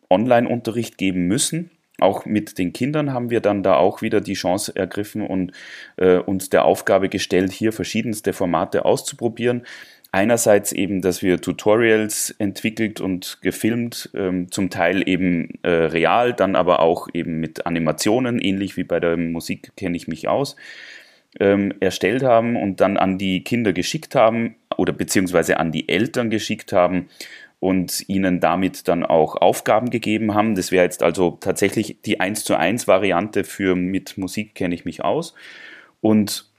Online-Unterricht geben müssen auch mit den Kindern haben wir dann da auch wieder die Chance ergriffen und äh, uns der Aufgabe gestellt, hier verschiedenste Formate auszuprobieren. Einerseits eben, dass wir Tutorials entwickelt und gefilmt, ähm, zum Teil eben äh, real, dann aber auch eben mit Animationen, ähnlich wie bei der Musik kenne ich mich aus, ähm, erstellt haben und dann an die Kinder geschickt haben oder beziehungsweise an die Eltern geschickt haben und ihnen damit dann auch Aufgaben gegeben haben. Das wäre jetzt also tatsächlich die 1 zu 1 Variante für mit Musik kenne ich mich aus. Und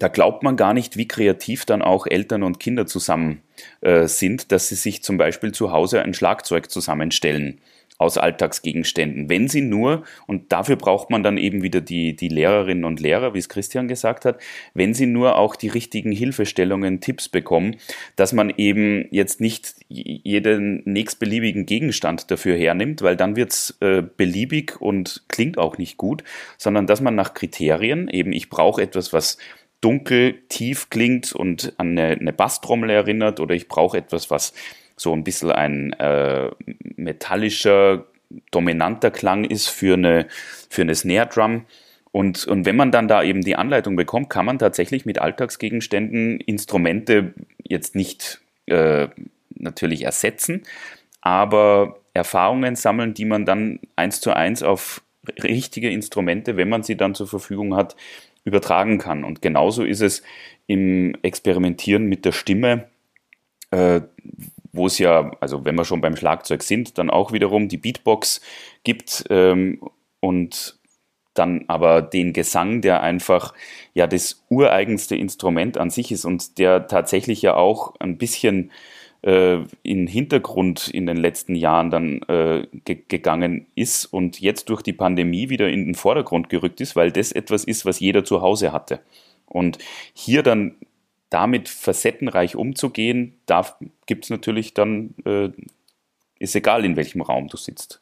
da glaubt man gar nicht, wie kreativ dann auch Eltern und Kinder zusammen äh, sind, dass sie sich zum Beispiel zu Hause ein Schlagzeug zusammenstellen aus Alltagsgegenständen. Wenn sie nur, und dafür braucht man dann eben wieder die, die Lehrerinnen und Lehrer, wie es Christian gesagt hat, wenn sie nur auch die richtigen Hilfestellungen, Tipps bekommen, dass man eben jetzt nicht jeden nächstbeliebigen Gegenstand dafür hernimmt, weil dann wird's äh, beliebig und klingt auch nicht gut, sondern dass man nach Kriterien, eben ich brauche etwas, was dunkel, tief klingt und an eine, eine Basstrommel erinnert oder ich brauche etwas, was so ein bisschen ein äh, metallischer, dominanter Klang ist für eine, für eine Snare Drum. Und, und wenn man dann da eben die Anleitung bekommt, kann man tatsächlich mit Alltagsgegenständen Instrumente jetzt nicht äh, natürlich ersetzen, aber Erfahrungen sammeln, die man dann eins zu eins auf richtige Instrumente, wenn man sie dann zur Verfügung hat, übertragen kann. Und genauso ist es im Experimentieren mit der Stimme, äh, wo es ja, also wenn wir schon beim Schlagzeug sind, dann auch wiederum die Beatbox gibt ähm, und dann aber den Gesang, der einfach ja das ureigenste Instrument an sich ist und der tatsächlich ja auch ein bisschen äh, in Hintergrund in den letzten Jahren dann äh, ge gegangen ist und jetzt durch die Pandemie wieder in den Vordergrund gerückt ist, weil das etwas ist, was jeder zu Hause hatte. Und hier dann damit facettenreich umzugehen, da gibt es natürlich dann, äh, ist egal, in welchem Raum du sitzt.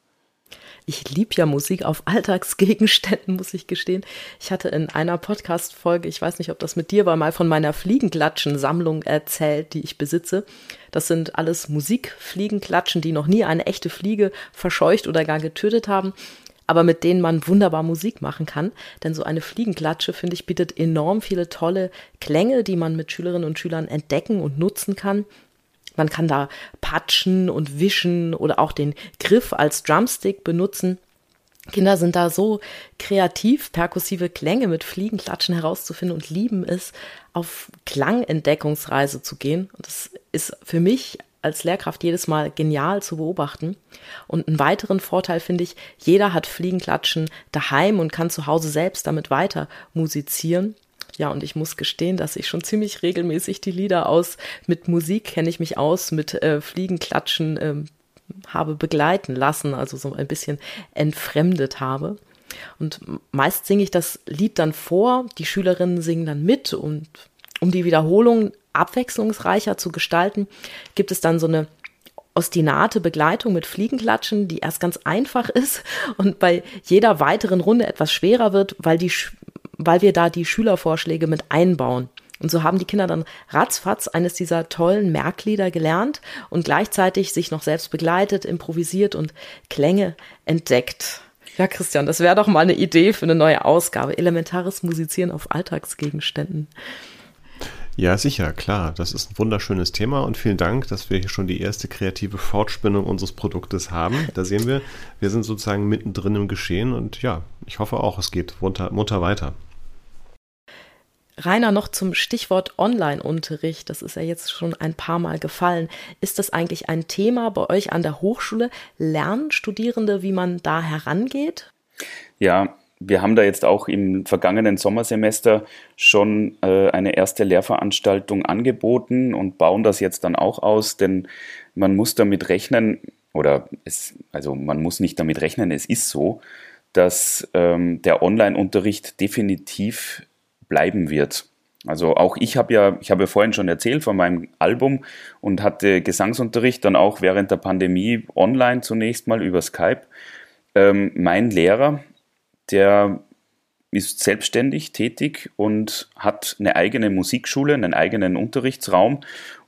Ich liebe ja Musik auf Alltagsgegenständen, muss ich gestehen. Ich hatte in einer Podcast-Folge, ich weiß nicht, ob das mit dir war, mal von meiner Fliegenklatschen-Sammlung erzählt, die ich besitze. Das sind alles Musikfliegenklatschen, die noch nie eine echte Fliege verscheucht oder gar getötet haben aber mit denen man wunderbar Musik machen kann. Denn so eine Fliegenklatsche, finde ich, bietet enorm viele tolle Klänge, die man mit Schülerinnen und Schülern entdecken und nutzen kann. Man kann da patschen und wischen oder auch den Griff als Drumstick benutzen. Kinder sind da so kreativ, perkussive Klänge mit Fliegenklatschen herauszufinden und lieben es, auf Klangentdeckungsreise zu gehen. Und das ist für mich als Lehrkraft jedes Mal genial zu beobachten. Und einen weiteren Vorteil finde ich, jeder hat Fliegenklatschen daheim und kann zu Hause selbst damit weiter musizieren. Ja, und ich muss gestehen, dass ich schon ziemlich regelmäßig die Lieder aus, mit Musik kenne ich mich aus, mit äh, Fliegenklatschen äh, habe begleiten lassen, also so ein bisschen entfremdet habe. Und meist singe ich das Lied dann vor, die Schülerinnen singen dann mit und um die Wiederholung abwechslungsreicher zu gestalten, gibt es dann so eine ostinate Begleitung mit Fliegenklatschen, die erst ganz einfach ist und bei jeder weiteren Runde etwas schwerer wird, weil, die, weil wir da die Schülervorschläge mit einbauen. Und so haben die Kinder dann ratzfatz eines dieser tollen Merklieder gelernt und gleichzeitig sich noch selbst begleitet, improvisiert und Klänge entdeckt. Ja, Christian, das wäre doch mal eine Idee für eine neue Ausgabe. Elementares Musizieren auf Alltagsgegenständen. Ja, sicher, klar. Das ist ein wunderschönes Thema und vielen Dank, dass wir hier schon die erste kreative Fortspinnung unseres Produktes haben. Da sehen wir, wir sind sozusagen mittendrin im Geschehen und ja, ich hoffe auch, es geht munter, munter weiter. Rainer, noch zum Stichwort Online-Unterricht. Das ist ja jetzt schon ein paar Mal gefallen. Ist das eigentlich ein Thema bei euch an der Hochschule? Lernen Studierende, wie man da herangeht? Ja, wir haben da jetzt auch im vergangenen Sommersemester schon äh, eine erste Lehrveranstaltung angeboten und bauen das jetzt dann auch aus, denn man muss damit rechnen, oder es, also man muss nicht damit rechnen, es ist so, dass ähm, der Online-Unterricht definitiv bleiben wird. Also auch ich habe ja, ich habe ja vorhin schon erzählt von meinem Album und hatte Gesangsunterricht dann auch während der Pandemie online zunächst mal über Skype. Ähm, mein Lehrer, der ist selbstständig tätig und hat eine eigene Musikschule, einen eigenen Unterrichtsraum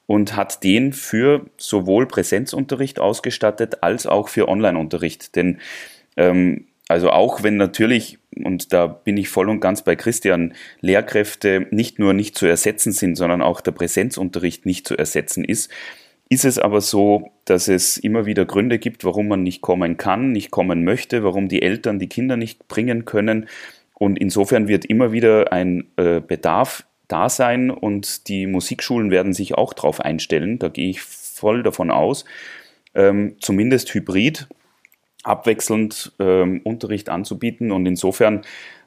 und hat den für sowohl Präsenzunterricht ausgestattet als auch für Onlineunterricht. Denn ähm, also auch wenn natürlich, und da bin ich voll und ganz bei Christian, Lehrkräfte nicht nur nicht zu ersetzen sind, sondern auch der Präsenzunterricht nicht zu ersetzen ist, ist es aber so, dass es immer wieder Gründe gibt, warum man nicht kommen kann, nicht kommen möchte, warum die Eltern die Kinder nicht bringen können. Und insofern wird immer wieder ein äh, Bedarf da sein und die Musikschulen werden sich auch darauf einstellen. Da gehe ich voll davon aus. Ähm, zumindest hybrid, abwechselnd ähm, Unterricht anzubieten. Und insofern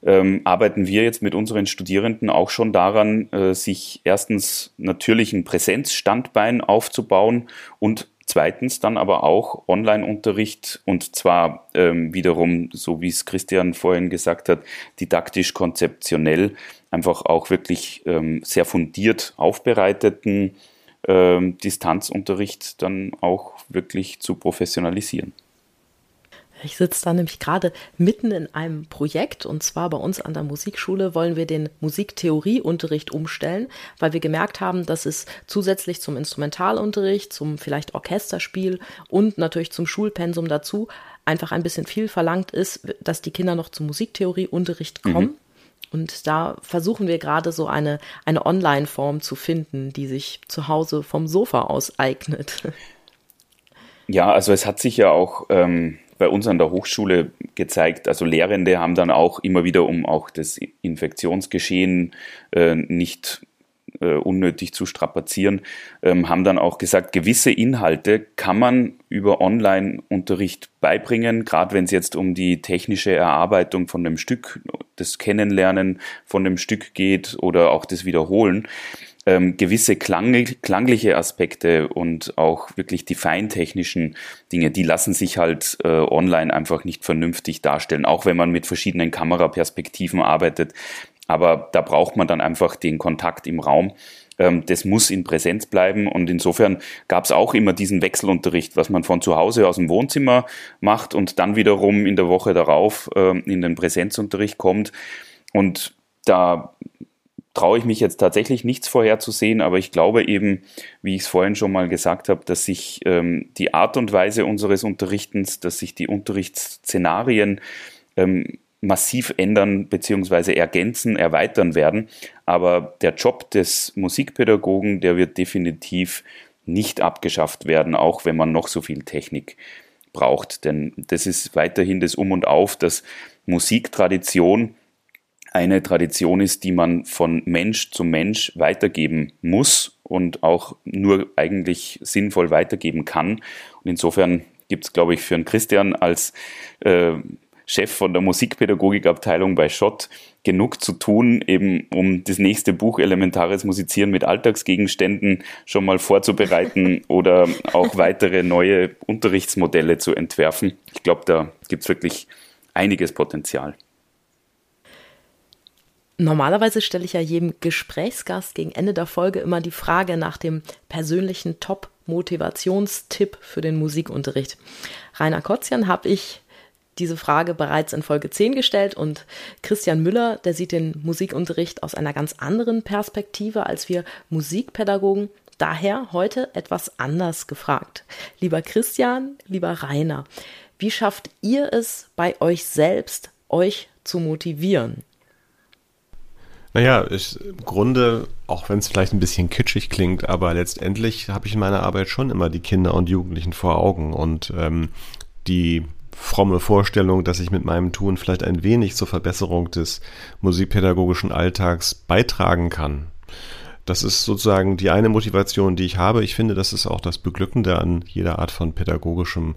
ähm, arbeiten wir jetzt mit unseren Studierenden auch schon daran, äh, sich erstens natürlich ein Präsenzstandbein aufzubauen und zweitens dann aber auch Online-Unterricht und zwar ähm, wiederum, so wie es Christian vorhin gesagt hat, didaktisch konzeptionell, einfach auch wirklich ähm, sehr fundiert aufbereiteten ähm, Distanzunterricht dann auch wirklich zu professionalisieren. Ich sitze da nämlich gerade mitten in einem Projekt und zwar bei uns an der Musikschule wollen wir den Musiktheorieunterricht umstellen, weil wir gemerkt haben, dass es zusätzlich zum Instrumentalunterricht, zum vielleicht Orchesterspiel und natürlich zum Schulpensum dazu einfach ein bisschen viel verlangt ist, dass die Kinder noch zum Musiktheorieunterricht mhm. kommen. Mhm. Und da versuchen wir gerade so eine, eine Online-Form zu finden, die sich zu Hause vom Sofa aus eignet. Ja, also es hat sich ja auch ähm, bei uns an der Hochschule gezeigt. Also Lehrende haben dann auch immer wieder, um auch das Infektionsgeschehen äh, nicht äh, unnötig zu strapazieren, ähm, haben dann auch gesagt, gewisse Inhalte kann man über Online-Unterricht beibringen, gerade wenn es jetzt um die technische Erarbeitung von dem Stück, das Kennenlernen von dem Stück geht oder auch das Wiederholen ähm, gewisse Klang, klangliche Aspekte und auch wirklich die feintechnischen Dinge, die lassen sich halt äh, online einfach nicht vernünftig darstellen, auch wenn man mit verschiedenen Kameraperspektiven arbeitet. Aber da braucht man dann einfach den Kontakt im Raum. Ähm, das muss in Präsenz bleiben und insofern gab es auch immer diesen Wechselunterricht, was man von zu Hause aus dem Wohnzimmer macht und dann wiederum in der Woche darauf äh, in den Präsenzunterricht kommt. Und da traue ich mich jetzt tatsächlich nichts vorherzusehen, aber ich glaube eben, wie ich es vorhin schon mal gesagt habe, dass sich ähm, die Art und Weise unseres Unterrichtens, dass sich die Unterrichtsszenarien ähm, massiv ändern bzw. ergänzen, erweitern werden. Aber der Job des Musikpädagogen, der wird definitiv nicht abgeschafft werden, auch wenn man noch so viel Technik braucht. Denn das ist weiterhin das Um und Auf, dass Musiktradition eine Tradition ist, die man von Mensch zu Mensch weitergeben muss und auch nur eigentlich sinnvoll weitergeben kann. Und insofern gibt es, glaube ich, für einen Christian als äh, Chef von der Musikpädagogikabteilung bei Schott genug zu tun, eben um das nächste Buch Elementares Musizieren mit Alltagsgegenständen schon mal vorzubereiten oder auch weitere neue Unterrichtsmodelle zu entwerfen. Ich glaube, da gibt es wirklich einiges Potenzial. Normalerweise stelle ich ja jedem Gesprächsgast gegen Ende der Folge immer die Frage nach dem persönlichen Top Motivationstipp für den Musikunterricht? Rainer Kotzian habe ich diese Frage bereits in Folge 10 gestellt und Christian Müller, der sieht den Musikunterricht aus einer ganz anderen Perspektive als wir Musikpädagogen. Daher heute etwas anders gefragt. Lieber Christian, lieber Rainer, wie schafft ihr es bei euch selbst, euch zu motivieren? Naja, ich, im Grunde, auch wenn es vielleicht ein bisschen kitschig klingt, aber letztendlich habe ich in meiner Arbeit schon immer die Kinder und Jugendlichen vor Augen und ähm, die fromme Vorstellung, dass ich mit meinem Tun vielleicht ein wenig zur Verbesserung des musikpädagogischen Alltags beitragen kann. Das ist sozusagen die eine Motivation, die ich habe. Ich finde, das ist auch das Beglückende an jeder Art von pädagogischem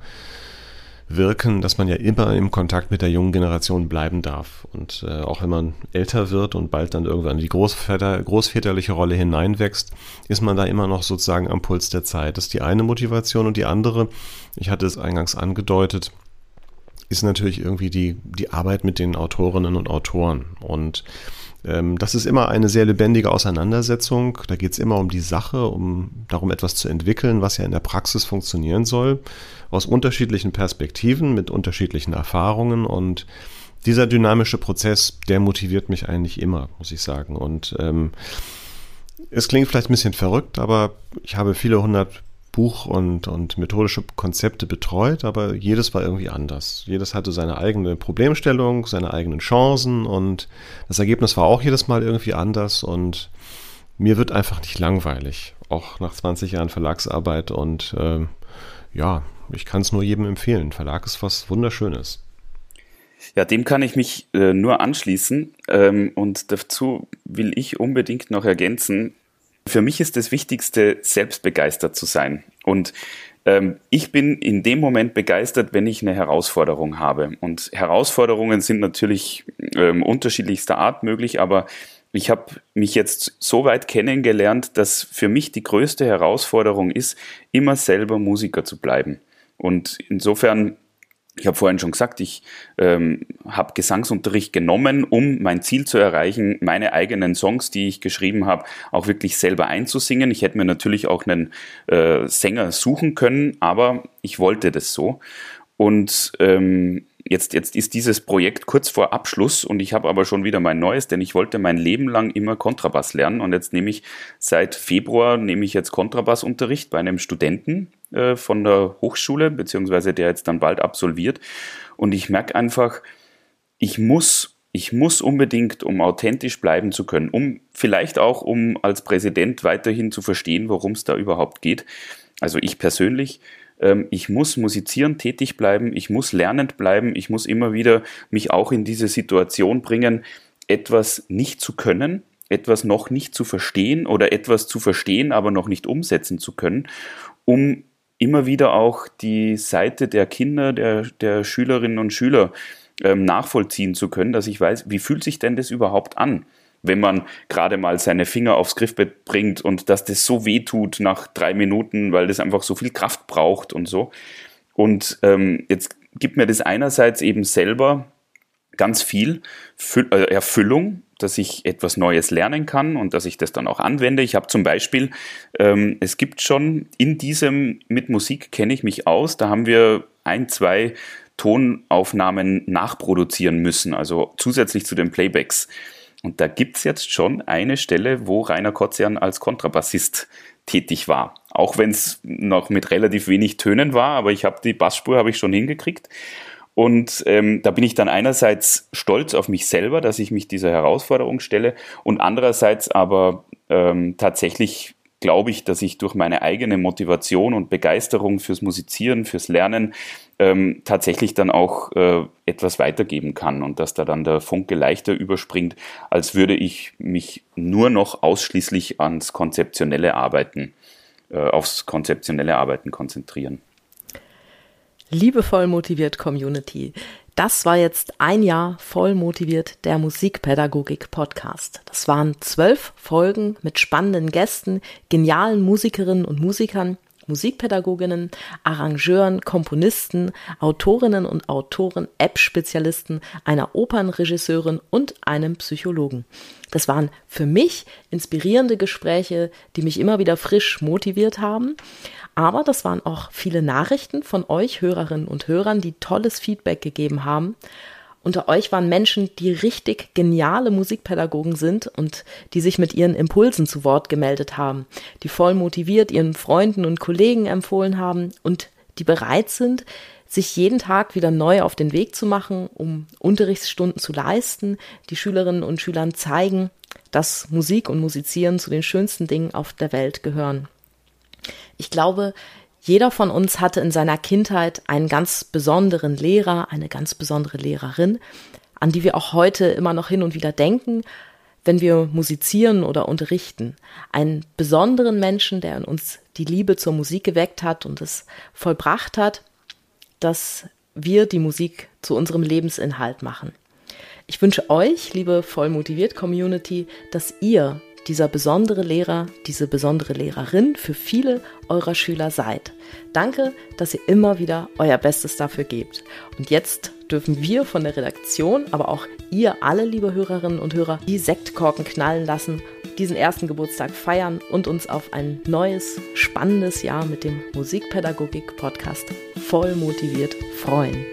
Wirken, dass man ja immer im Kontakt mit der jungen Generation bleiben darf. Und äh, auch wenn man älter wird und bald dann irgendwann in die Großväter, großväterliche Rolle hineinwächst, ist man da immer noch sozusagen am Puls der Zeit. Das ist die eine Motivation und die andere, ich hatte es eingangs angedeutet, ist natürlich irgendwie die, die Arbeit mit den Autorinnen und Autoren. Und ähm, das ist immer eine sehr lebendige Auseinandersetzung. Da geht es immer um die Sache, um darum etwas zu entwickeln, was ja in der Praxis funktionieren soll, aus unterschiedlichen Perspektiven, mit unterschiedlichen Erfahrungen und dieser dynamische Prozess, der motiviert mich eigentlich immer, muss ich sagen. Und ähm, es klingt vielleicht ein bisschen verrückt, aber ich habe viele hundert Buch- und, und methodische Konzepte betreut, aber jedes war irgendwie anders. Jedes hatte seine eigene Problemstellung, seine eigenen Chancen und das Ergebnis war auch jedes Mal irgendwie anders und mir wird einfach nicht langweilig, auch nach 20 Jahren Verlagsarbeit und äh, ja, ich kann es nur jedem empfehlen. Verlag ist was Wunderschönes. Ja, dem kann ich mich äh, nur anschließen ähm, und dazu will ich unbedingt noch ergänzen, für mich ist das Wichtigste, selbst begeistert zu sein. Und ähm, ich bin in dem Moment begeistert, wenn ich eine Herausforderung habe. Und Herausforderungen sind natürlich ähm, unterschiedlichster Art möglich, aber ich habe mich jetzt so weit kennengelernt, dass für mich die größte Herausforderung ist, immer selber Musiker zu bleiben. Und insofern ich habe vorhin schon gesagt, ich ähm, habe Gesangsunterricht genommen, um mein Ziel zu erreichen, meine eigenen Songs, die ich geschrieben habe, auch wirklich selber einzusingen. Ich hätte mir natürlich auch einen äh, Sänger suchen können, aber ich wollte das so. Und ähm, jetzt, jetzt ist dieses Projekt kurz vor Abschluss und ich habe aber schon wieder mein neues, denn ich wollte mein Leben lang immer Kontrabass lernen und jetzt nehme ich seit Februar nehme ich jetzt Kontrabassunterricht bei einem Studenten äh, von der Hochschule, beziehungsweise der jetzt dann bald absolviert und ich merke einfach, ich muss ich muss unbedingt, um authentisch bleiben zu können, um vielleicht auch, um als Präsident weiterhin zu verstehen, worum es da überhaupt geht. Also ich persönlich ähm, ich muss musizieren, tätig bleiben, ich muss lernend bleiben, ich muss immer wieder mich auch in diese Situation bringen, etwas nicht zu können, etwas noch nicht zu verstehen oder etwas zu verstehen, aber noch nicht umsetzen zu können, um immer wieder auch die Seite der Kinder, der, der Schülerinnen und Schüler ähm, nachvollziehen zu können, dass ich weiß, wie fühlt sich denn das überhaupt an? wenn man gerade mal seine Finger aufs Griffbett bringt und dass das so weh tut nach drei Minuten, weil das einfach so viel Kraft braucht und so. Und ähm, jetzt gibt mir das einerseits eben selber ganz viel äh, Erfüllung, dass ich etwas Neues lernen kann und dass ich das dann auch anwende. Ich habe zum Beispiel, ähm, es gibt schon in diesem mit Musik kenne ich mich aus, da haben wir ein, zwei Tonaufnahmen nachproduzieren müssen, also zusätzlich zu den Playbacks. Und da gibt's jetzt schon eine Stelle, wo Rainer Kotzian als Kontrabassist tätig war. Auch wenn es noch mit relativ wenig Tönen war, aber ich habe die Bassspur habe ich schon hingekriegt. Und ähm, da bin ich dann einerseits stolz auf mich selber, dass ich mich dieser Herausforderung stelle und andererseits aber ähm, tatsächlich glaube ich, dass ich durch meine eigene Motivation und Begeisterung fürs Musizieren, fürs Lernen ähm, tatsächlich dann auch äh, etwas weitergeben kann und dass da dann der Funke leichter überspringt, als würde ich mich nur noch ausschließlich ans konzeptionelle Arbeiten, äh, aufs konzeptionelle Arbeiten konzentrieren. Liebevoll motiviert Community. Das war jetzt ein Jahr voll motiviert der Musikpädagogik Podcast. Das waren zwölf Folgen mit spannenden Gästen, genialen Musikerinnen und Musikern Musikpädagoginnen, Arrangeuren, Komponisten, Autorinnen und Autoren, App-Spezialisten, einer Opernregisseurin und einem Psychologen. Das waren für mich inspirierende Gespräche, die mich immer wieder frisch motiviert haben. Aber das waren auch viele Nachrichten von euch Hörerinnen und Hörern, die tolles Feedback gegeben haben. Unter euch waren Menschen, die richtig geniale Musikpädagogen sind und die sich mit ihren Impulsen zu Wort gemeldet haben, die voll motiviert ihren Freunden und Kollegen empfohlen haben und die bereit sind, sich jeden Tag wieder neu auf den Weg zu machen, um Unterrichtsstunden zu leisten, die Schülerinnen und Schülern zeigen, dass Musik und Musizieren zu den schönsten Dingen auf der Welt gehören. Ich glaube, jeder von uns hatte in seiner Kindheit einen ganz besonderen Lehrer, eine ganz besondere Lehrerin, an die wir auch heute immer noch hin und wieder denken, wenn wir musizieren oder unterrichten. Einen besonderen Menschen, der in uns die Liebe zur Musik geweckt hat und es vollbracht hat, dass wir die Musik zu unserem Lebensinhalt machen. Ich wünsche euch, liebe vollmotiviert Community, dass ihr dieser besondere Lehrer, diese besondere Lehrerin für viele eurer Schüler seid. Danke, dass ihr immer wieder euer Bestes dafür gebt. Und jetzt dürfen wir von der Redaktion, aber auch ihr alle, liebe Hörerinnen und Hörer, die Sektkorken knallen lassen, diesen ersten Geburtstag feiern und uns auf ein neues, spannendes Jahr mit dem Musikpädagogik-Podcast voll motiviert freuen.